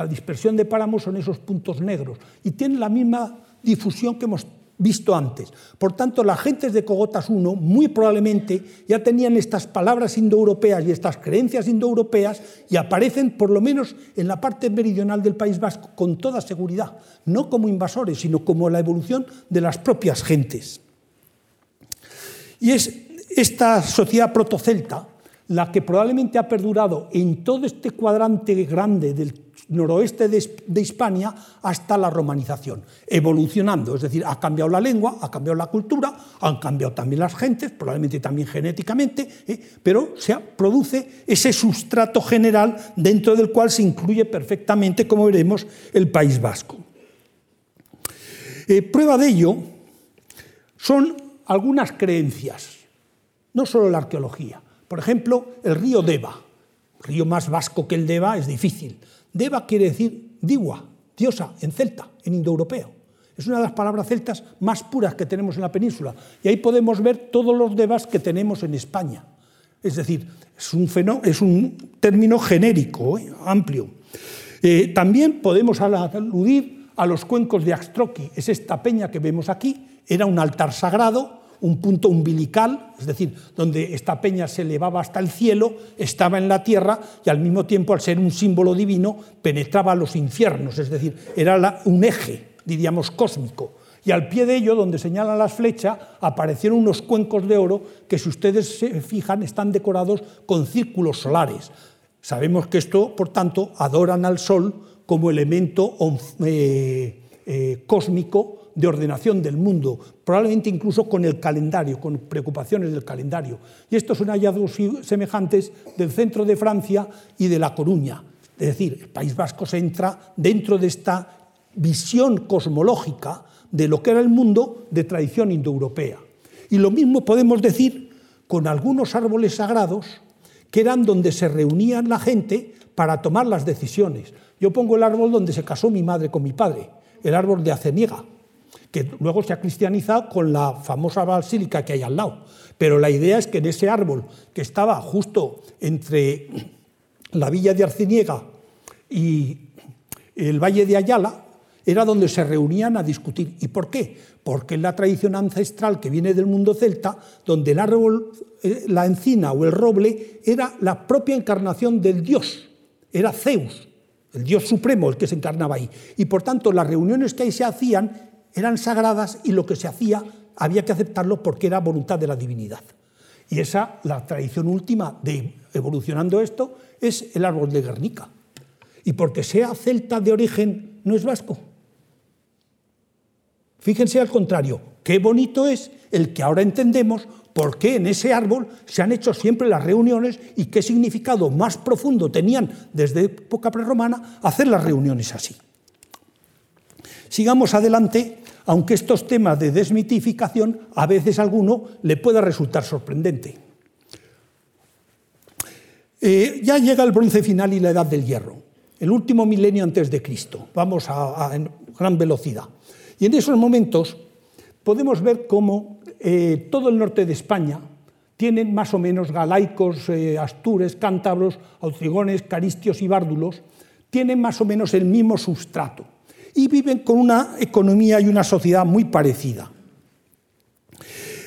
la dispersión de páramos son esos puntos negros y tienen la misma difusión que hemos visto antes. Por tanto, las gentes de Cogotas I muy probablemente ya tenían estas palabras indoeuropeas y estas creencias indoeuropeas y aparecen por lo menos en la parte meridional del País Vasco con toda seguridad, no como invasores, sino como la evolución de las propias gentes. Y es esta sociedad protocelta la que probablemente ha perdurado en todo este cuadrante grande del noroeste de, Hispania hasta la romanización, evolucionando, es decir, ha cambiado la lengua, ha cambiado la cultura, han cambiado también las gentes, probablemente también genéticamente, ¿eh? pero se produce ese sustrato general dentro del cual se incluye perfectamente, como veremos, el País Vasco. Eh, prueba de ello son algunas creencias, no solo la arqueología. Por ejemplo, el río Deva, río más vasco que el Deva es difícil, Deva quiere decir diwa, diosa, en celta, en indoeuropeo. Es una de las palabras celtas más puras que tenemos en la península. Y ahí podemos ver todos los devas que tenemos en España. Es decir, es un, es un término genérico, ¿eh? amplio. Eh, también podemos aludir a los cuencos de Axtroqui. Es esta peña que vemos aquí. Era un altar sagrado un punto umbilical, es decir, donde esta peña se elevaba hasta el cielo, estaba en la tierra y al mismo tiempo, al ser un símbolo divino, penetraba los infiernos, es decir, era un eje, diríamos, cósmico. Y al pie de ello, donde señalan las flechas, aparecieron unos cuencos de oro que, si ustedes se fijan, están decorados con círculos solares. Sabemos que esto, por tanto, adoran al sol como elemento eh, eh, cósmico de ordenación del mundo, probablemente incluso con el calendario, con preocupaciones del calendario. Y estos son hallazgos semejantes del centro de Francia y de La Coruña. Es decir, el País Vasco se entra dentro de esta visión cosmológica de lo que era el mundo de tradición indoeuropea. Y lo mismo podemos decir con algunos árboles sagrados que eran donde se reunían la gente para tomar las decisiones. Yo pongo el árbol donde se casó mi madre con mi padre, el árbol de Aceniega, que luego se ha cristianizado con la famosa basílica que hay al lado. Pero la idea es que en ese árbol que estaba justo entre la villa de Arciniega y el valle de Ayala, era donde se reunían a discutir. ¿Y por qué? Porque es la tradición ancestral que viene del mundo celta, donde el árbol, eh, la encina o el roble era la propia encarnación del dios, era Zeus, el dios supremo el que se encarnaba ahí. Y por tanto las reuniones que ahí se hacían eran sagradas y lo que se hacía había que aceptarlo porque era voluntad de la divinidad. Y esa, la tradición última de evolucionando esto, es el árbol de Guernica. Y porque sea celta de origen, no es vasco. Fíjense al contrario, qué bonito es el que ahora entendemos por qué en ese árbol se han hecho siempre las reuniones y qué significado más profundo tenían desde época prerromana hacer las reuniones así. Sigamos adelante aunque estos temas de desmitificación a veces alguno le pueda resultar sorprendente. Eh, ya llega el bronce final y la edad del hierro, el último milenio antes de Cristo. Vamos a, gran velocidad. Y en esos momentos podemos ver cómo eh, todo el norte de España tienen más o menos galaicos, eh, astures, cántabros, autrigones, caristios y bárdulos, tienen más o menos el mismo sustrato y viven con una economía y una sociedad muy parecida.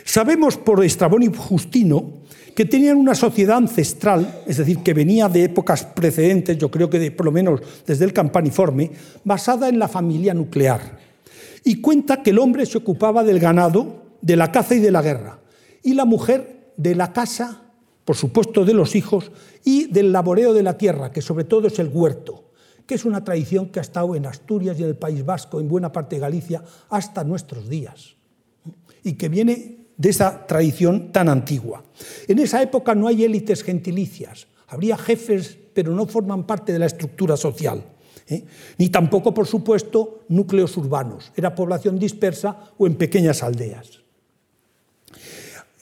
Sabemos por Estrabón y Justino que tenían una sociedad ancestral, es decir, que venía de épocas precedentes, yo creo que por lo menos desde el campaniforme, basada en la familia nuclear. Y cuenta que el hombre se ocupaba del ganado, de la caza y de la guerra, y la mujer de la casa, por supuesto de los hijos, y del laboreo de la tierra, que sobre todo es el huerto que es una tradición que ha estado en Asturias y en el País Vasco, en buena parte de Galicia, hasta nuestros días, y que viene de esa tradición tan antigua. En esa época no hay élites gentilicias, habría jefes, pero no forman parte de la estructura social. ¿eh? Ni tampoco, por supuesto, núcleos urbanos. Era población dispersa o en pequeñas aldeas.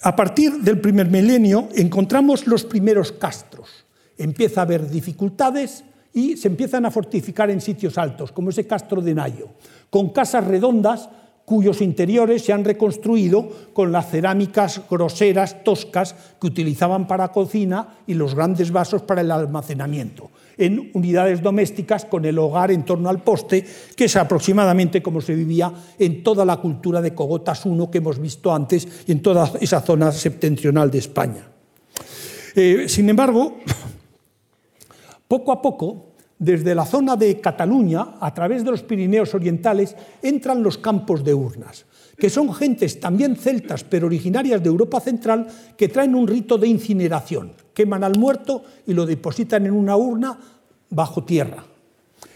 A partir del primer milenio encontramos los primeros castros. Empieza a haber dificultades y se empiezan a fortificar en sitios altos, como ese Castro de Nayo, con casas redondas cuyos interiores se han reconstruido con las cerámicas groseras, toscas, que utilizaban para cocina y los grandes vasos para el almacenamiento, en unidades domésticas con el hogar en torno al poste, que es aproximadamente como se vivía en toda la cultura de Cogotas I que hemos visto antes y en toda esa zona septentrional de España. Eh, sin embargo, poco a poco desde la zona de Cataluña, a través de los Pirineos orientales, entran los campos de urnas, que son gentes también celtas, pero originarias de Europa Central, que traen un rito de incineración. Queman al muerto y lo depositan en una urna bajo tierra.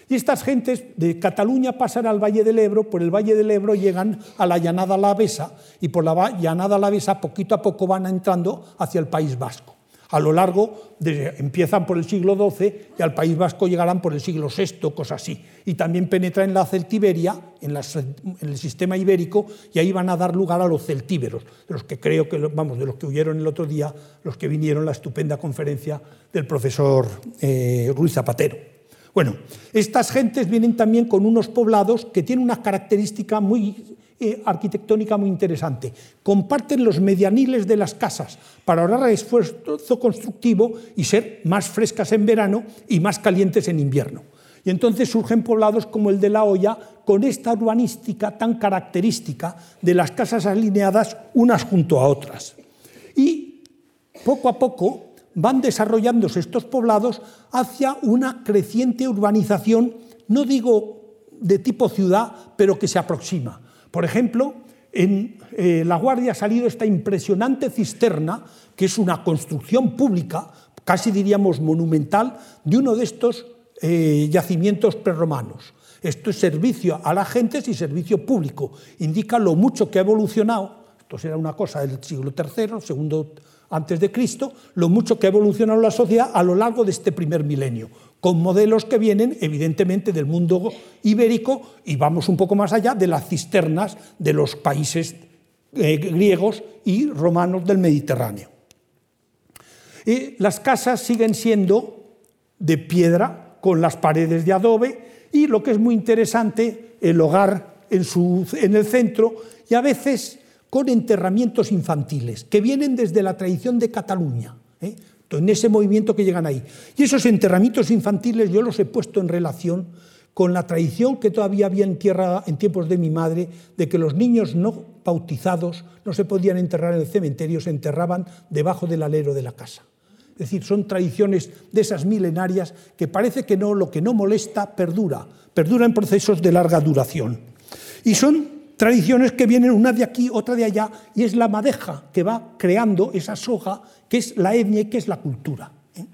Y estas gentes de Cataluña pasan al Valle del Ebro, por el Valle del Ebro llegan a la llanada Alavesa y por la llanada Alavesa poquito a poco van entrando hacia el País Vasco a lo largo, empiezan por el siglo XII y al País Vasco llegarán por el siglo VI, cosas así. Y también penetran en la Celtiberia, en, en, el sistema ibérico, y ahí van a dar lugar a los celtíberos, de los que creo que, vamos, de los que huyeron el otro día, los que vinieron a la estupenda conferencia del profesor eh, Ruiz Zapatero. Bueno, estas gentes vienen también con unos poblados que tienen una característica muy eh, arquitectónica muy interesante. Comparten los medianiles de las casas para ahorrar esfuerzo constructivo y ser más frescas en verano y más calientes en invierno. Y entonces surgen poblados como el de La Hoya con esta urbanística tan característica de las casas alineadas unas junto a otras. Y poco a poco van desarrollándose estos poblados hacia una creciente urbanización, no digo de tipo ciudad, pero que se aproxima. Por ejemplo, en eh, La Guardia ha salido esta impresionante cisterna, que es una construcción pública, casi diríamos monumental, de uno de estos eh, yacimientos prerromanos. Esto es servicio a la gente y servicio público. Indica lo mucho que ha evolucionado, esto será una cosa del siglo III, segundo antes de Cristo, lo mucho que ha evolucionado la sociedad a lo largo de este primer milenio con modelos que vienen evidentemente del mundo ibérico y vamos un poco más allá de las cisternas de los países eh, griegos y romanos del Mediterráneo. Las casas siguen siendo de piedra con las paredes de adobe y lo que es muy interesante, el hogar en, su, en el centro y a veces con enterramientos infantiles que vienen desde la tradición de Cataluña. ¿eh? En ese movimiento que llegan ahí. Y esos enterramientos infantiles yo los he puesto en relación con la tradición que todavía había en tierra en tiempos de mi madre de que los niños no bautizados no se podían enterrar en el cementerio, se enterraban debajo del alero de la casa. Es decir, son tradiciones de esas milenarias que parece que no, lo que no molesta perdura, perdura en procesos de larga duración. Y son tradiciones que vienen una de aquí, otra de allá, y es la madeja que va creando esa soja que es la etnia y que es la cultura. ¿eh?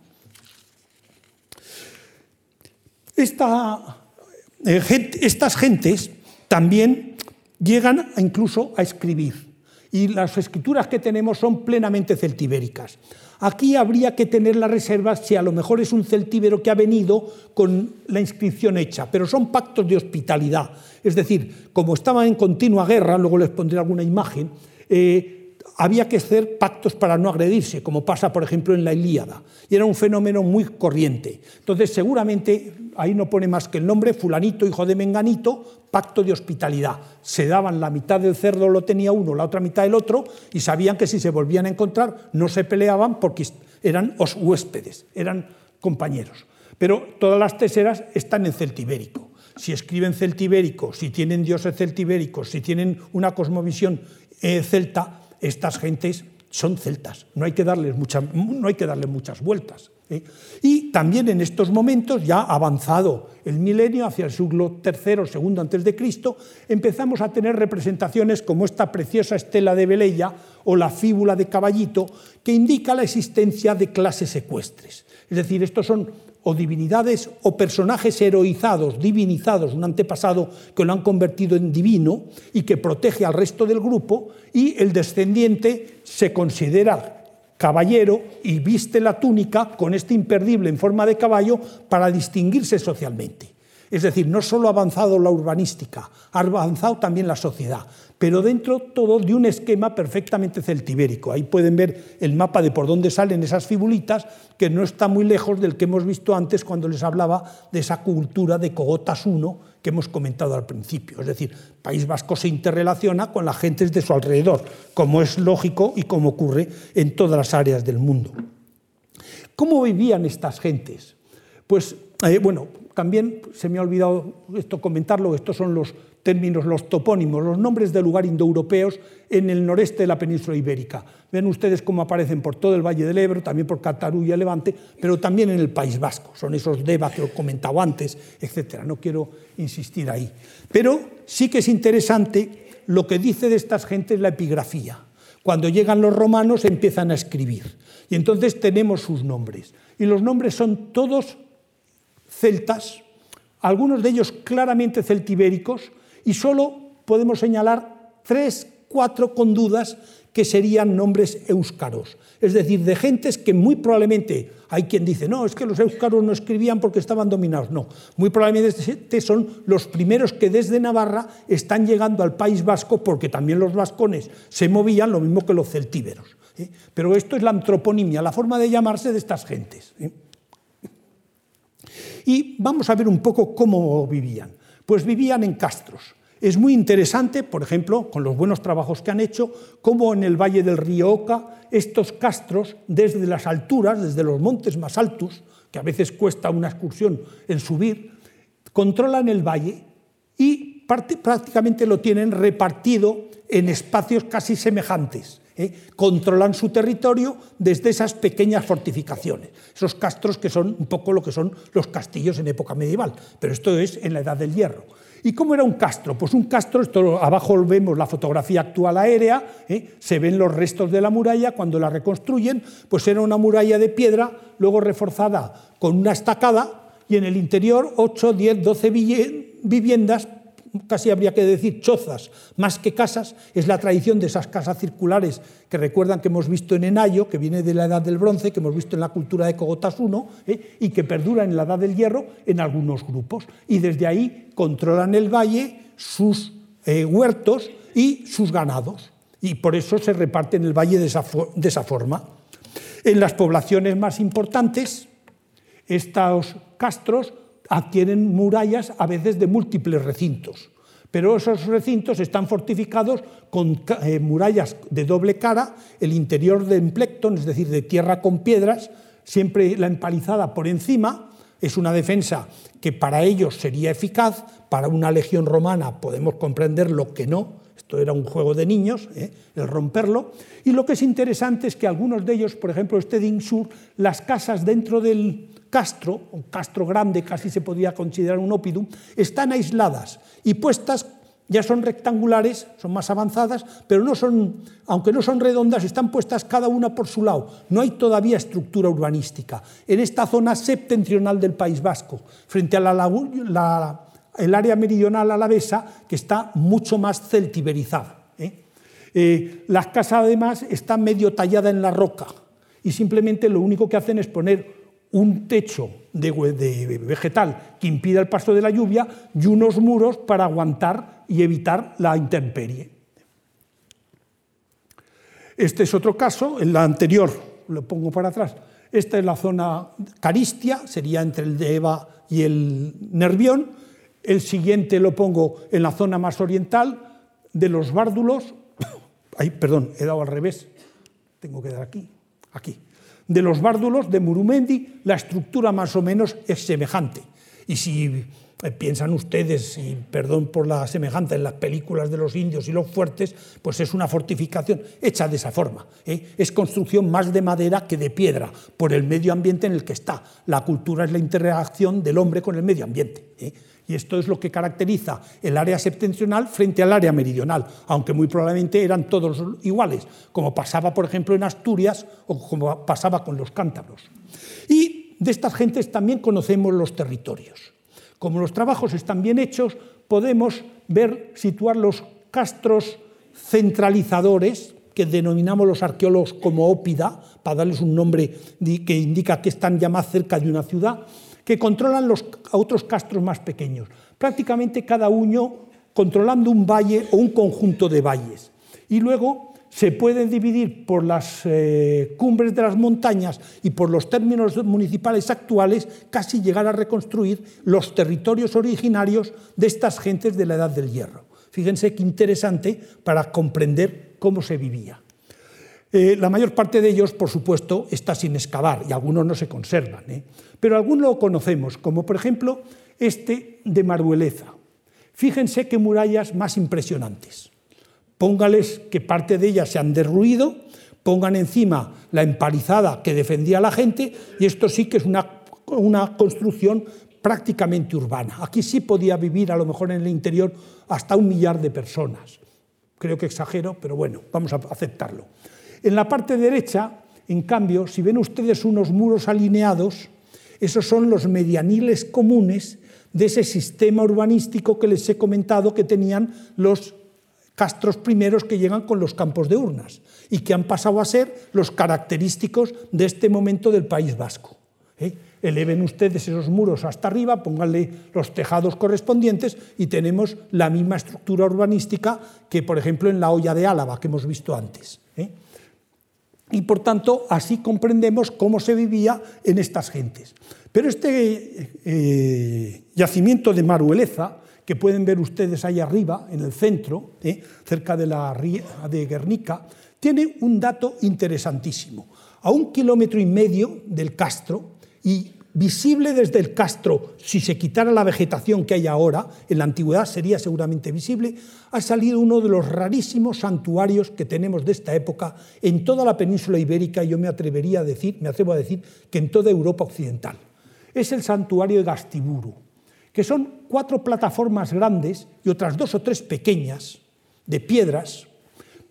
Eh, estas gentes también llegan incluso a escribir y las escrituras que tenemos son plenamente celtibéricas. Aquí habría que tener la reserva si a lo mejor es un celtíbero que ha venido con la inscripción hecha, pero son pactos de hospitalidad. Es decir, como estaban en continua guerra, luego les pondré alguna imagen, eh, había que hacer pactos para no agredirse, como pasa, por ejemplo, en la Ilíada. Y era un fenómeno muy corriente. Entonces, seguramente, ahí no pone más que el nombre, fulanito, hijo de menganito, pacto de hospitalidad. Se daban la mitad del cerdo lo tenía uno, la otra mitad el otro, y sabían que si se volvían a encontrar no se peleaban porque eran os huéspedes, eran compañeros. Pero todas las teseras están en celtibérico. Si escriben celtibérico, si tienen dioses celtibéricos, si tienen una cosmovisión eh, celta, estas gentes son celtas, no hay que darles, no hay que darle muchas vueltas. ¿eh? Y también en estos momentos, ya avanzado el milenio, hacia el siglo III, segundo antes de Cristo, empezamos a tener representaciones como esta preciosa estela de Velella o la fíbula de Caballito, que indica la existencia de clases ecuestres. Es decir, estos son o divinidades o personajes heroizados, divinizados, un antepasado que lo han convertido en divino y que protege al resto del grupo, y el descendiente se considera caballero y viste la túnica con este imperdible en forma de caballo para distinguirse socialmente. Es decir, no solo ha avanzado la urbanística, ha avanzado también la sociedad, pero dentro todo de un esquema perfectamente celtibérico. Ahí pueden ver el mapa de por dónde salen esas fibulitas, que no está muy lejos del que hemos visto antes cuando les hablaba de esa cultura de Cogotas I que hemos comentado al principio. Es decir, País Vasco se interrelaciona con las gentes de su alrededor, como es lógico y como ocurre en todas las áreas del mundo. ¿Cómo vivían estas gentes? Pues, eh, bueno, también se me ha olvidado esto comentarlo, estos son los términos, los topónimos, los nombres de lugar indoeuropeos en el noreste de la península ibérica. Ven ustedes cómo aparecen por todo el Valle del Ebro, también por Cataluña, Levante, pero también en el País Vasco. Son esos deba que os comentado antes, etcétera. No quiero insistir ahí. Pero sí que es interesante lo que dice de estas gentes la epigrafía. Cuando llegan los romanos empiezan a escribir y entonces tenemos sus nombres. Y los nombres son todos celtas, algunos de ellos claramente celtibéricos, y solo podemos señalar tres, cuatro con dudas que serían nombres éuskaros, es decir, de gentes que muy probablemente, hay quien dice, no, es que los éuskaros no escribían porque estaban dominados, no, muy probablemente son los primeros que desde Navarra están llegando al País Vasco porque también los vascones se movían, lo mismo que los celtíberos. ¿eh? Pero esto es la antroponimia, la forma de llamarse de estas gentes. ¿eh? Y vamos a ver un poco cómo vivían. Pues vivían en castros. Es muy interesante, por ejemplo, con los buenos trabajos que han hecho, cómo en el valle del río Oca estos castros, desde las alturas, desde los montes más altos, que a veces cuesta una excursión en subir, controlan el valle y prácticamente lo tienen repartido en espacios casi semejantes. ¿Eh? controlan su territorio desde esas pequeñas fortificaciones, esos castros que son un poco lo que son los castillos en época medieval, pero esto es en la Edad del Hierro. ¿Y cómo era un castro? Pues un castro, esto abajo vemos la fotografía actual aérea, ¿eh? se ven los restos de la muralla, cuando la reconstruyen, pues era una muralla de piedra, luego reforzada con una estacada, y en el interior 8, 10, 12 viviendas casi habría que decir chozas, más que casas, es la tradición de esas casas circulares que recuerdan que hemos visto en Enayo, que viene de la Edad del Bronce, que hemos visto en la cultura de Cogotas I, ¿eh? y que perdura en la Edad del Hierro en algunos grupos. Y desde ahí controlan el valle, sus eh, huertos y sus ganados. Y por eso se reparten el valle de esa, de esa forma. En las poblaciones más importantes, estos castros adquieren murallas a veces de múltiples recintos, pero esos recintos están fortificados con eh, murallas de doble cara, el interior de emplecton, es decir, de tierra con piedras, siempre la empalizada por encima, es una defensa que para ellos sería eficaz, para una legión romana podemos comprender lo que no, esto era un juego de niños, ¿eh? el romperlo, y lo que es interesante es que algunos de ellos, por ejemplo este de Insur, las casas dentro del, castro, un castro grande, casi se podría considerar un ópidum, están aisladas y puestas, ya son rectangulares, son más avanzadas, pero no son, aunque no son redondas, están puestas cada una por su lado. No hay todavía estructura urbanística. En esta zona septentrional del País Vasco, frente a la, área meridional alavesa, que está mucho más celtiberizada. ¿eh? Eh, las casas además están medio talladas en la roca y simplemente lo único que hacen es poner un techo de, vegetal que impida el paso de la lluvia y unos muros para aguantar y evitar la intemperie. Este es otro caso, en la anterior lo pongo para atrás. Esta es la zona caristia, sería entre el de Eva y el Nervión. El siguiente lo pongo en la zona más oriental de los bárdulos. Ay, perdón, he dado al revés. Tengo que dar aquí, aquí de los bárdulos de Murumendi, la estructura más o menos es semejante. Y si eh, piensan ustedes, y perdón por la semejanza en las películas de los indios y los fuertes, pues es una fortificación hecha de esa forma. ¿eh? Es construcción más de madera que de piedra, por el medio ambiente en el que está. La cultura es la interacción del hombre con el medio ambiente. ¿eh? Y esto es lo que caracteriza el área septentrional frente al área meridional, aunque muy probablemente eran todos iguales, como pasaba, por ejemplo, en Asturias o como pasaba con los cántabros. Y de estas gentes también conocemos los territorios. Como los trabajos están bien hechos, podemos ver, situar los castros centralizadores, que denominamos los arqueólogos como ópida, para darles un nombre que indica que están ya más cerca de una ciudad, que controlan los, a otros castros más pequeños, prácticamente cada uno controlando un valle o un conjunto de valles. Y luego se pueden dividir por las eh, cumbres de las montañas y por los términos municipales actuales, casi llegar a reconstruir los territorios originarios de estas gentes de la Edad del Hierro. Fíjense qué interesante para comprender cómo se vivía. Eh, la mayor parte de ellos, por supuesto, está sin excavar y algunos no se conservan, ¿eh? pero algunos lo conocemos, como por ejemplo este de Marueleza. Fíjense qué murallas más impresionantes. Póngales que parte de ellas se han derruido, pongan encima la empalizada que defendía a la gente y esto sí que es una, una construcción prácticamente urbana. Aquí sí podía vivir a lo mejor en el interior hasta un millar de personas. Creo que exagero, pero bueno, vamos a aceptarlo. En la parte derecha, en cambio, si ven ustedes unos muros alineados, esos son los medianiles comunes de ese sistema urbanístico que les he comentado que tenían los castros primeros que llegan con los campos de urnas y que han pasado a ser los característicos de este momento del País Vasco. ¿eh? Eleven ustedes esos muros hasta arriba, pónganle los tejados correspondientes y tenemos la misma estructura urbanística que, por ejemplo, en la olla de Álava que hemos visto antes. ¿eh? Y por tanto, así comprendemos cómo se vivía en estas gentes. Pero este eh, yacimiento de Marueleza, que pueden ver ustedes ahí arriba, en el centro, eh, cerca de la ría de Guernica, tiene un dato interesantísimo. A un kilómetro y medio del castro, y visible desde el castro, si se quitara la vegetación que hay ahora, en la antigüedad sería seguramente visible, ha salido uno de los rarísimos santuarios que tenemos de esta época en toda la península ibérica, y yo me atrevería a decir, me atrevo a decir que en toda Europa occidental. Es el santuario de Gastiburu que son cuatro plataformas grandes y otras dos o tres pequeñas de piedras,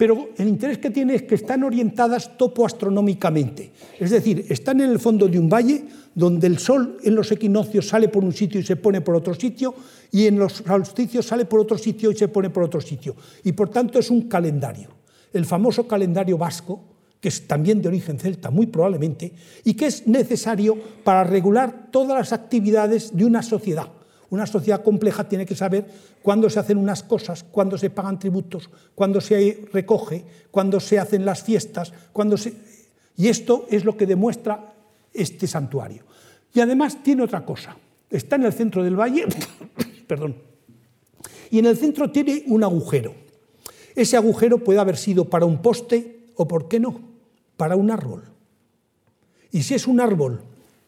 pero el interés que tiene es que están orientadas topoastronómicamente, es decir, están en el fondo de un valle donde el sol en los equinoccios sale por un sitio y se pone por otro sitio, y en los solsticios sale por otro sitio y se pone por otro sitio, y por tanto es un calendario, el famoso calendario vasco, que es también de origen celta, muy probablemente, y que es necesario para regular todas las actividades de una sociedad una sociedad compleja tiene que saber cuándo se hacen unas cosas, cuándo se pagan tributos, cuándo se recoge, cuándo se hacen las fiestas, cuándo se... Y esto es lo que demuestra este santuario. Y además tiene otra cosa. Está en el centro del valle, perdón, y en el centro tiene un agujero. Ese agujero puede haber sido para un poste o, ¿por qué no?, para un árbol. Y si es un árbol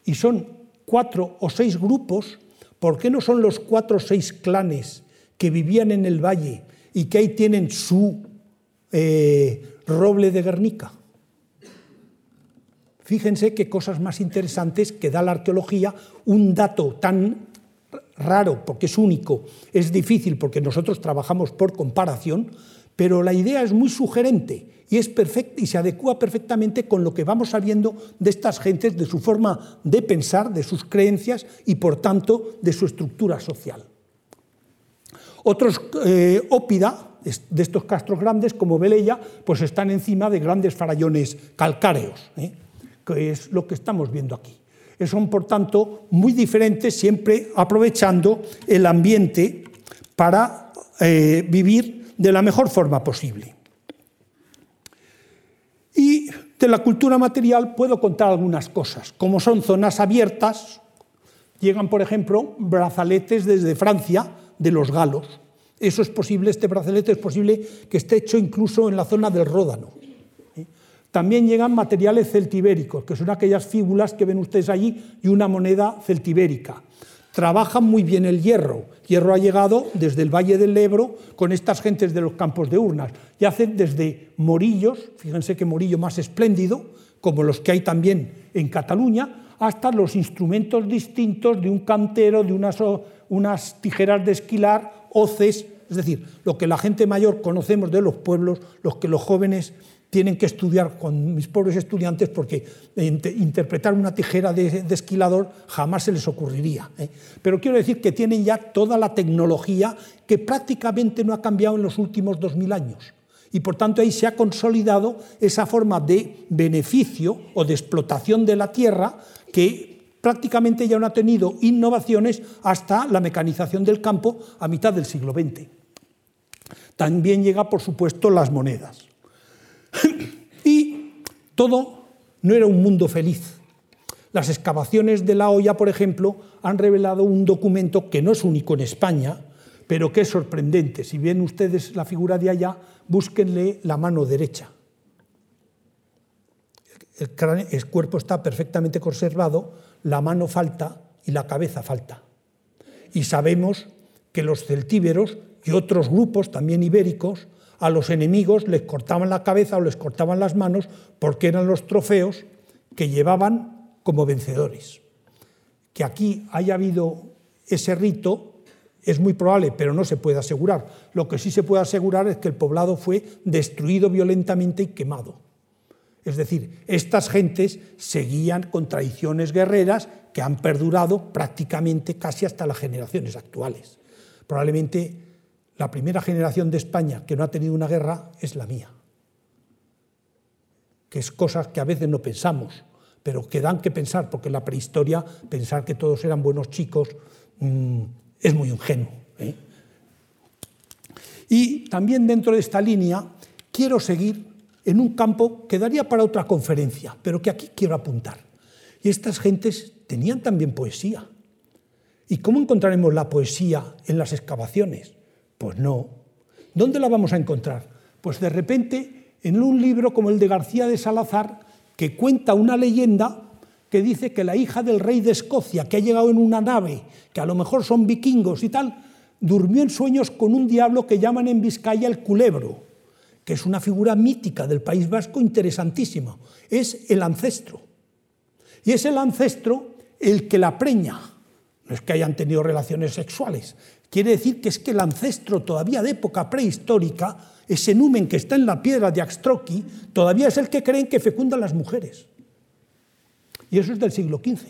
y son cuatro o seis grupos, ¿Por qué no son los cuatro o seis clanes que vivían en el valle y que ahí tienen su eh, roble de Guernica? Fíjense qué cosas más interesantes que da la arqueología, un dato tan raro porque es único, es difícil porque nosotros trabajamos por comparación, pero la idea es muy sugerente y, es perfecta, y se adecua perfectamente con lo que vamos sabiendo de estas gentes, de su forma de pensar, de sus creencias y, por tanto, de su estructura social. Otros eh, ópida de estos castros grandes, como Velella, pues están encima de grandes farallones calcáreos, ¿eh? que es lo que estamos viendo aquí. Son, por tanto, muy diferentes, siempre aprovechando el ambiente para eh, vivir de la mejor forma posible. Y de la cultura material puedo contar algunas cosas, como son zonas abiertas, llegan, por ejemplo, brazaletes desde Francia de los galos. Eso es posible, este brazalete es posible que esté hecho incluso en la zona del Ródano. También llegan materiales celtibéricos, que son aquellas fíbulas que ven ustedes allí y una moneda celtibérica trabajan muy bien el hierro. Hierro ha llegado desde el Valle del Ebro con estas gentes de los campos de urnas. Y hacen desde morillos, fíjense qué morillo más espléndido, como los que hay también en Cataluña, hasta los instrumentos distintos de un cantero, de unas, unas tijeras de esquilar, hoces, es decir, lo que la gente mayor conocemos de los pueblos, los que los jóvenes tienen que estudiar con mis pobres estudiantes porque interpretar una tijera de, esquilador jamás se les ocurriría. ¿eh? Pero quiero decir que tienen ya toda la tecnología que prácticamente no ha cambiado en los últimos 2.000 años. Y por tanto ahí se ha consolidado esa forma de beneficio o de explotación de la tierra que prácticamente ya no ha tenido innovaciones hasta la mecanización del campo a mitad del siglo XX. También llega, por supuesto, las monedas. y todo no era un mundo feliz. Las excavaciones de La Hoya, por ejemplo, han revelado un documento que no es único en España, pero que es sorprendente. Si ven ustedes la figura de allá, búsquenle la mano derecha. El, cuerpo está perfectamente conservado, la mano falta y la cabeza falta. Y sabemos que los celtíberos y otros grupos, también ibéricos, a los enemigos les cortaban la cabeza o les cortaban las manos porque eran los trofeos que llevaban como vencedores. Que aquí haya habido ese rito es muy probable, pero no se puede asegurar. Lo que sí se puede asegurar es que el poblado fue destruido violentamente y quemado. Es decir, estas gentes seguían con tradiciones guerreras que han perdurado prácticamente casi hasta las generaciones actuales. Probablemente la primera generación de España que no ha tenido una guerra es la mía, que es cosas que a veces no pensamos, pero que dan que pensar, porque en la prehistoria pensar que todos eran buenos chicos mm, es muy ingenuo. ¿eh? Y también dentro de esta línea quiero seguir en un campo que daría para otra conferencia, pero que aquí quiero apuntar. Y estas gentes tenían también poesía. ¿Y cómo encontraremos la poesía en las excavaciones? Pues no. ¿Dónde la vamos a encontrar? Pues de repente en un libro como el de García de Salazar, que cuenta una leyenda que dice que la hija del rey de Escocia, que ha llegado en una nave, que a lo mejor son vikingos y tal, durmió en sueños con un diablo que llaman en Vizcaya el culebro, que es una figura mítica del País Vasco interesantísima. Es el ancestro. Y es el ancestro el que la preña. No es que hayan tenido relaciones sexuales. Quiere decir que es que el ancestro todavía de época prehistórica, ese numen que está en la piedra de Axtroqui, todavía es el que creen que fecundan las mujeres. Y eso es del siglo XV.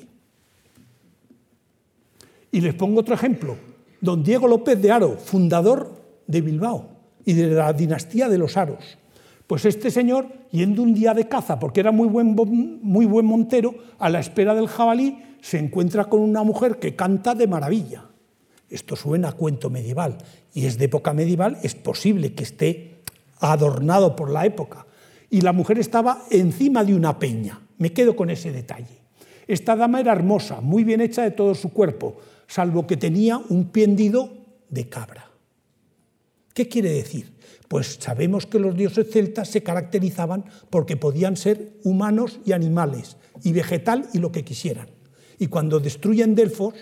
Y les pongo otro ejemplo. Don Diego López de Aro, fundador de Bilbao y de la dinastía de los Aros. Pues este señor, yendo un día de caza, porque era muy buen, muy buen montero, a la espera del jabalí, se encuentra con una mujer que canta de maravilla. Esto suena a cuento medieval y es de época medieval, es posible que esté adornado por la época. Y la mujer estaba encima de una peña. Me quedo con ese detalle. Esta dama era hermosa, muy bien hecha de todo su cuerpo, salvo que tenía un pendido de cabra. ¿Qué quiere decir? Pues sabemos que los dioses celtas se caracterizaban porque podían ser humanos y animales, y vegetal y lo que quisieran. Y cuando destruyen Delfos,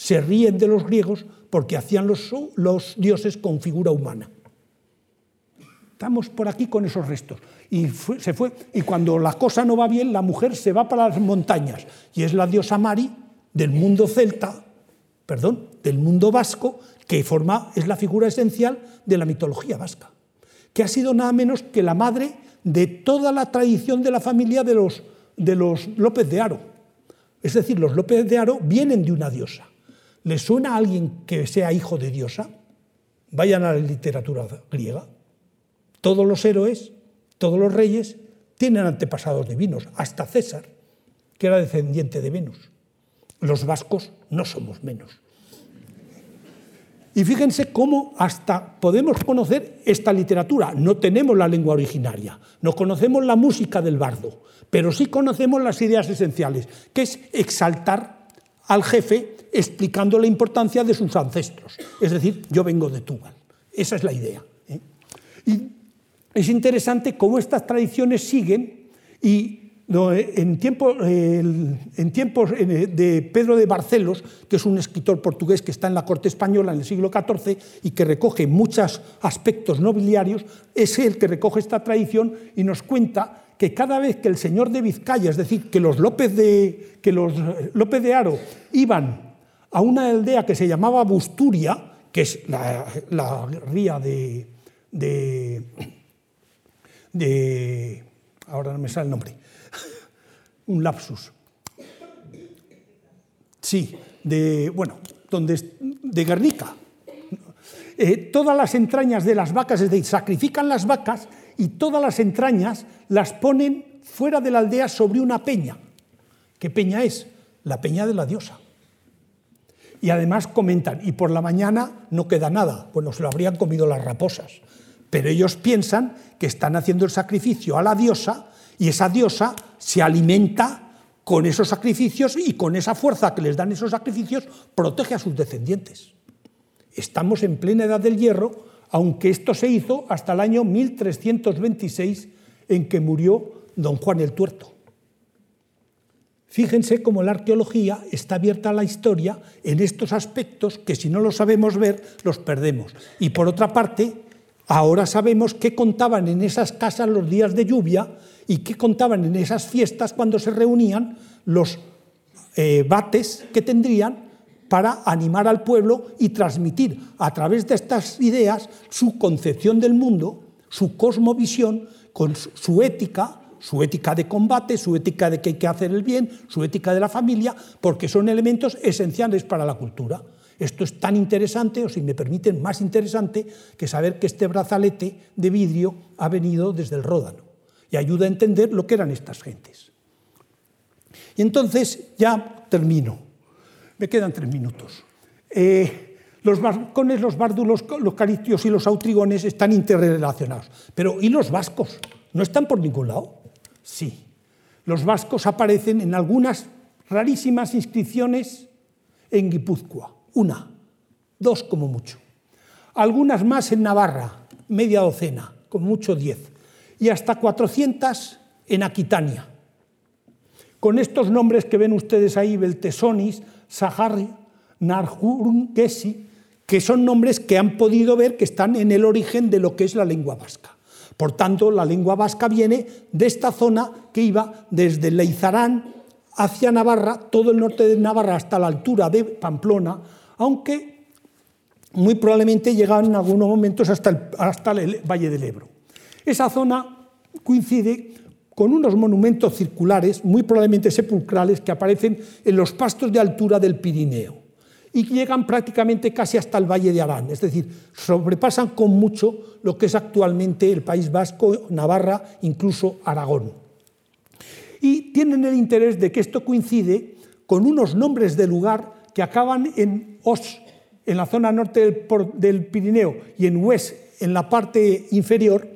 se ríen de los griegos porque hacían los, dioses con figura humana. Estamos por aquí con esos restos. Y se fue. Y cuando la cosa no va bien, la mujer se va para las montañas. Y es la diosa Mari del mundo celta, perdón, del mundo vasco, que forma, es la figura esencial de la mitología vasca. Que ha sido nada menos que la madre de toda la tradición de la familia de los, de los López de Aro. Es decir, los López de Aro vienen de una diosa. ¿Le suena a alguien que sea hijo de diosa? Vayan a la literatura griega. Todos los héroes, todos los reyes tienen antepasados divinos, hasta César, que era descendiente de Venus. Los vascos no somos menos. Y fíjense cómo hasta podemos conocer esta literatura. No tenemos la lengua originaria, no conocemos la música del bardo, pero sí conocemos las ideas esenciales, que es exaltar al jefe explicando la importancia de sus ancestros. Es decir, yo vengo de Túbal. Esa es la idea. ¿eh? Y es interesante cómo estas tradiciones siguen y en, tiempos de Pedro de Barcelos, que es un escritor portugués que está en la corte española en el siglo XIV y que recoge muchos aspectos nobiliarios, es él que recoge esta tradición y nos cuenta que cada vez que el señor de Vizcaya, es decir, que los López de, que los López de Aro iban a una aldea que se llamaba Busturia, que es la, ría de de... Ahora no me sale el nombre. Un lapsus. Sí, de, bueno, donde, de Guernica. Eh, todas las entrañas de las vacas, es decir, sacrifican las vacas y todas las entrañas las ponen fuera de la aldea sobre una peña. ¿Qué peña es? la peña de la diosa. Y además comentan, y por la mañana no queda nada, bueno, se lo habrían comido las raposas, pero ellos piensan que están haciendo el sacrificio a la diosa y esa diosa se alimenta con esos sacrificios y con esa fuerza que les dan esos sacrificios protege a sus descendientes. Estamos en plena edad del hierro, aunque esto se hizo hasta el año 1326 en que murió don Juan el Tuerto. Fíjense cómo la arqueología está abierta a la historia en estos aspectos que si no los sabemos ver, los perdemos. Y por otra parte, ahora sabemos qué contaban en esas casas los días de lluvia y qué contaban en esas fiestas cuando se reunían los eh, bates que tendrían para animar al pueblo y transmitir a través de estas ideas su concepción del mundo, su cosmovisión, con su ética su ética de combate, su ética de que hay que hacer el bien, su ética de la familia, porque son elementos esenciales para la cultura. Esto es tan interesante, o si me permiten, más interesante, que saber que este brazalete de vidrio ha venido desde el Ródano y ayuda a entender lo que eran estas gentes. Y entonces ya termino. Me quedan tres minutos. Eh, los vascones, los bárdulos, los caristios y los autrigones están interrelacionados. Pero ¿y los vascos? ¿No están por ningún lado? Sí. Los vascos aparecen en algunas rarísimas inscripciones en Guipúzcoa, una, dos como mucho. Algunas más en Navarra, media docena, como mucho diez. Y hasta 400 en Aquitania. Con estos nombres que ven ustedes ahí, Beltesonis, Saharri, Narjurun, Gesi, que son nombres que han podido ver que están en el origen de lo que es la lengua vasca. Por tanto, la lengua vasca viene de esta zona que iba desde Leizarán hacia Navarra, todo el norte de Navarra hasta la altura de Pamplona, aunque muy probablemente llegaban en algunos momentos hasta el, hasta el Valle del Ebro. Esa zona coincide con unos monumentos circulares, muy probablemente sepulcrales, que aparecen en los pastos de altura del Pirineo. Y llegan prácticamente casi hasta el Valle de Arán, es decir, sobrepasan con mucho lo que es actualmente el País Vasco, Navarra, incluso Aragón. Y tienen el interés de que esto coincide con unos nombres de lugar que acaban en Os, en la zona norte del, Pirineo, y en Hues, en la parte inferior,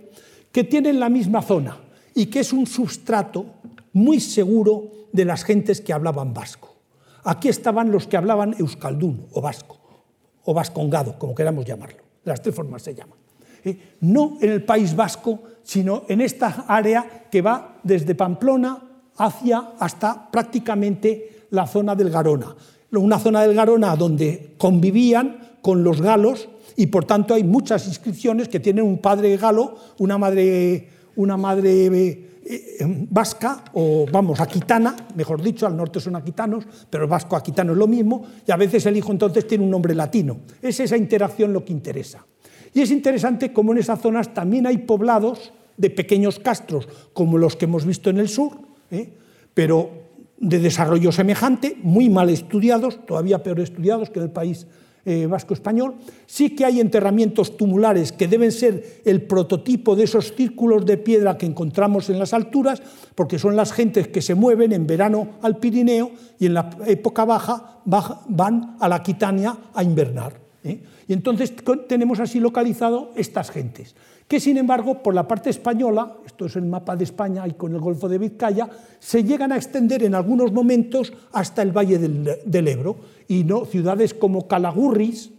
que tienen la misma zona y que es un substrato muy seguro de las gentes que hablaban vasco. Aquí estaban los que hablaban euskaldún o vasco, o vascongado, como queramos llamarlo. Las tres formas se llaman. No en el País Vasco, sino en esta área que va desde Pamplona hacia hasta prácticamente la zona del Garona. Una zona del Garona donde convivían con los galos y por tanto hay muchas inscripciones que tienen un padre galo, una madre, una madre eh, vasca, o vamos, aquitana, mejor dicho, al norte son aquitanos, pero vasco aquitano es lo mismo, y a veces el hijo entonces tiene un nombre latino. Es esa interacción lo que interesa. Y es interesante cómo en esas zonas también hay poblados de pequeños castros, como los que hemos visto en el sur, ¿eh? pero de desarrollo semejante, muy mal estudiados, todavía peor estudiados que en el país eh, vasco-español, sí que hay enterramientos tumulares que deben ser el prototipo de esos círculos de piedra que encontramos en las alturas, porque son las gentes que se mueven en verano al Pirineo y en la época baja van a la Aquitania a invernar. ¿eh? Y entonces tenemos así localizado estas gentes que sin embargo por la parte española, esto es el mapa de España y con el Golfo de Vizcaya, se llegan a extender en algunos momentos hasta el Valle del, Ebro y no ciudades como Calagurris,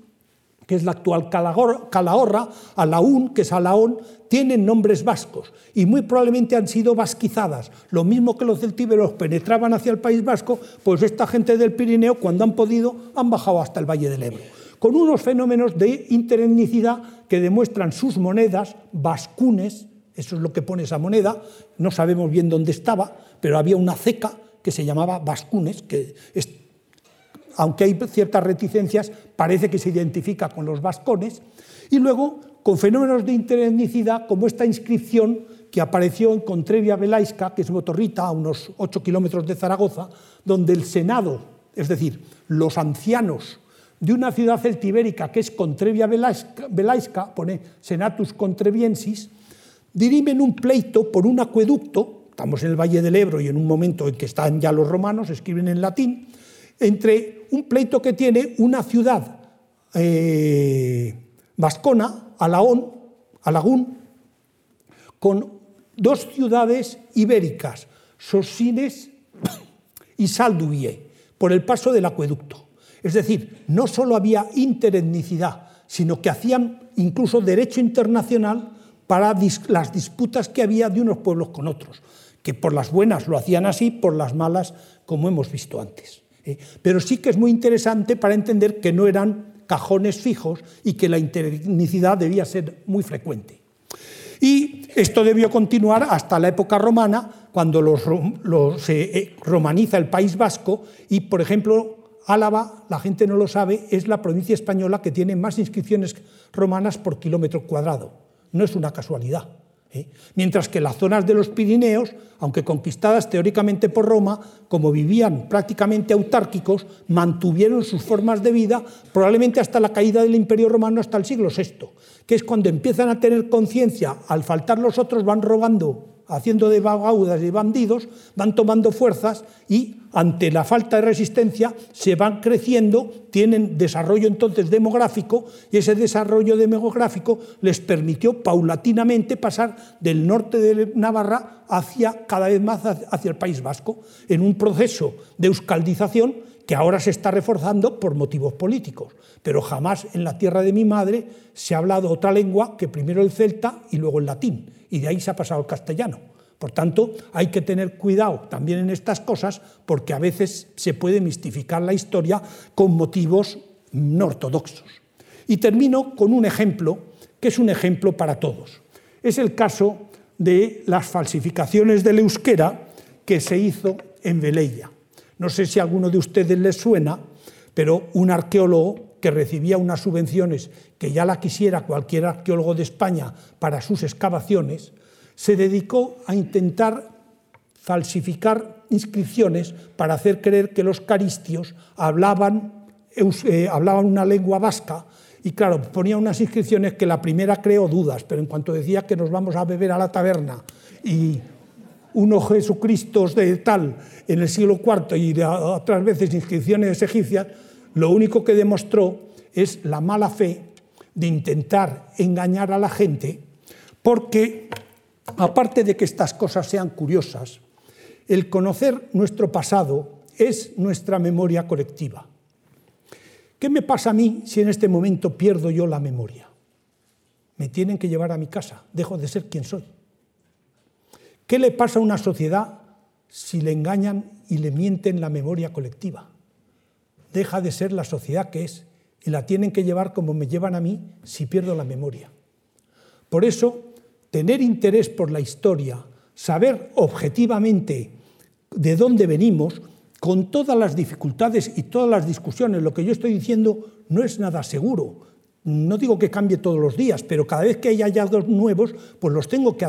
que es la actual Calahorra, Alaún, que es Alaón, tienen nombres vascos y muy probablemente han sido vasquizadas. Lo mismo que los celtíberos penetraban hacia el País Vasco, pues esta gente del Pirineo, cuando han podido, han bajado hasta el Valle del Ebro con unos fenómenos de interetnicidad que demuestran sus monedas, vascunes, eso es lo que pone esa moneda, no sabemos bien dónde estaba, pero había una ceca que se llamaba vascunes, que aunque hay ciertas reticencias, parece que se identifica con los vascones, y luego con fenómenos de interetnicidad como esta inscripción que apareció en Contrevia Velaisca, que es Botorrita, a unos 8 kilómetros de Zaragoza, donde el Senado, es decir, los ancianos de una ciudad celtibérica que es Contrevia Velaisca, pone Senatus Contreviensis, dirimen un pleito por un acueducto estamos en el Valle del Ebro y en un momento en que están ya los romanos, escriben en latín, entre un pleito que tiene una ciudad eh, vascona, Alaón, Alagún, con dos ciudades ibéricas, Sosines y Salduvie, por el paso del acueducto. Es decir, no solo había interetnicidad, sino que hacían incluso derecho internacional para las disputas que había de unos pueblos con otros, que por las buenas lo hacían así, por las malas, como hemos visto antes. ¿eh? Pero sí que es muy interesante para entender que no eran cajones fijos y que la interetnicidad debía ser muy frecuente. Y esto debió continuar hasta la época romana, cuando se eh, romaniza el País Vasco y, por ejemplo, Álava, la gente no lo sabe, es la provincia española que tiene más inscripciones romanas por kilómetro cuadrado. No es una casualidad. ¿eh? Mientras que las zonas de los Pirineos, aunque conquistadas teóricamente por Roma, como vivían prácticamente autárquicos, mantuvieron sus formas de vida probablemente hasta la caída del Imperio Romano, hasta el siglo VI, que es cuando empiezan a tener conciencia, al faltar los otros van robando haciendo de vagaudas y bandidos, van tomando fuerzas y ante la falta de resistencia se van creciendo, tienen desarrollo entonces demográfico y ese desarrollo demográfico les permitió paulatinamente pasar del norte de Navarra hacia cada vez más hacia el País Vasco en un proceso de euskaldización que ahora se está reforzando por motivos políticos, pero jamás en la tierra de mi madre se ha hablado otra lengua que primero el celta y luego el latín y de ahí se ha pasado al castellano. Por tanto, hay que tener cuidado también en estas cosas porque a veces se puede mistificar la historia con motivos no ortodoxos. Y termino con un ejemplo que es un ejemplo para todos. Es el caso de las falsificaciones del euskera que se hizo en Veleia. No sé si a alguno de ustedes les suena, pero un arqueólogo que recibía unas subvenciones que ya la quisiera cualquier arqueólogo de España para sus excavaciones, se dedicó a intentar falsificar inscripciones para hacer creer que los caristios hablaban, eh, hablaban una lengua vasca y claro, ponía unas inscripciones que la primera creó dudas, pero en cuanto decía que nos vamos a beber a la taberna y uno Jesucristo de tal en el siglo IV y otras veces inscripciones egipcias, lo único que demostró es la mala fe de intentar engañar a la gente, porque aparte de que estas cosas sean curiosas, el conocer nuestro pasado es nuestra memoria colectiva. ¿Qué me pasa a mí si en este momento pierdo yo la memoria? Me tienen que llevar a mi casa, dejo de ser quien soy. ¿Qué le pasa a una sociedad si le engañan y le mienten la memoria colectiva? Deja de ser la sociedad que es y la tienen que llevar como me llevan a mí si pierdo la memoria. Por eso, tener interés por la historia, saber objetivamente de dónde venimos, con todas las dificultades y todas las discusiones, lo que yo estoy diciendo no es nada seguro, no digo que cambie todos los días, pero cada vez que hay hallazgos nuevos, pues los tengo que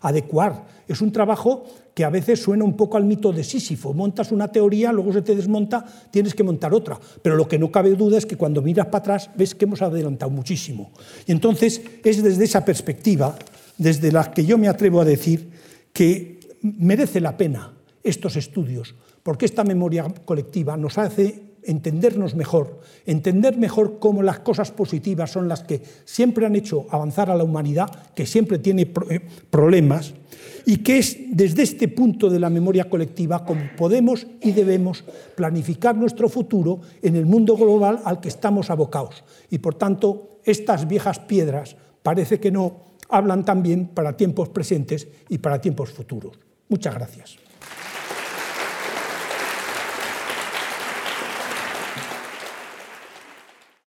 adecuar. Es un trabajo que a veces suena un poco al mito de Sísifo. Montas una teoría, luego se te desmonta, tienes que montar otra. Pero lo que no cabe duda es que cuando miras para atrás ves que hemos adelantado muchísimo. Y entonces es desde esa perspectiva, desde la que yo me atrevo a decir que merece la pena estos estudios, porque esta memoria colectiva nos hace entendernos mejor, entender mejor cómo las cosas positivas son las que siempre han hecho avanzar a la humanidad, que siempre tiene eh, problemas, y que es desde este punto de la memoria colectiva como podemos y debemos planificar nuestro futuro en el mundo global al que estamos abocados. Y por tanto, estas viejas piedras parece que no hablan también para tiempos presentes y para tiempos futuros. Muchas gracias.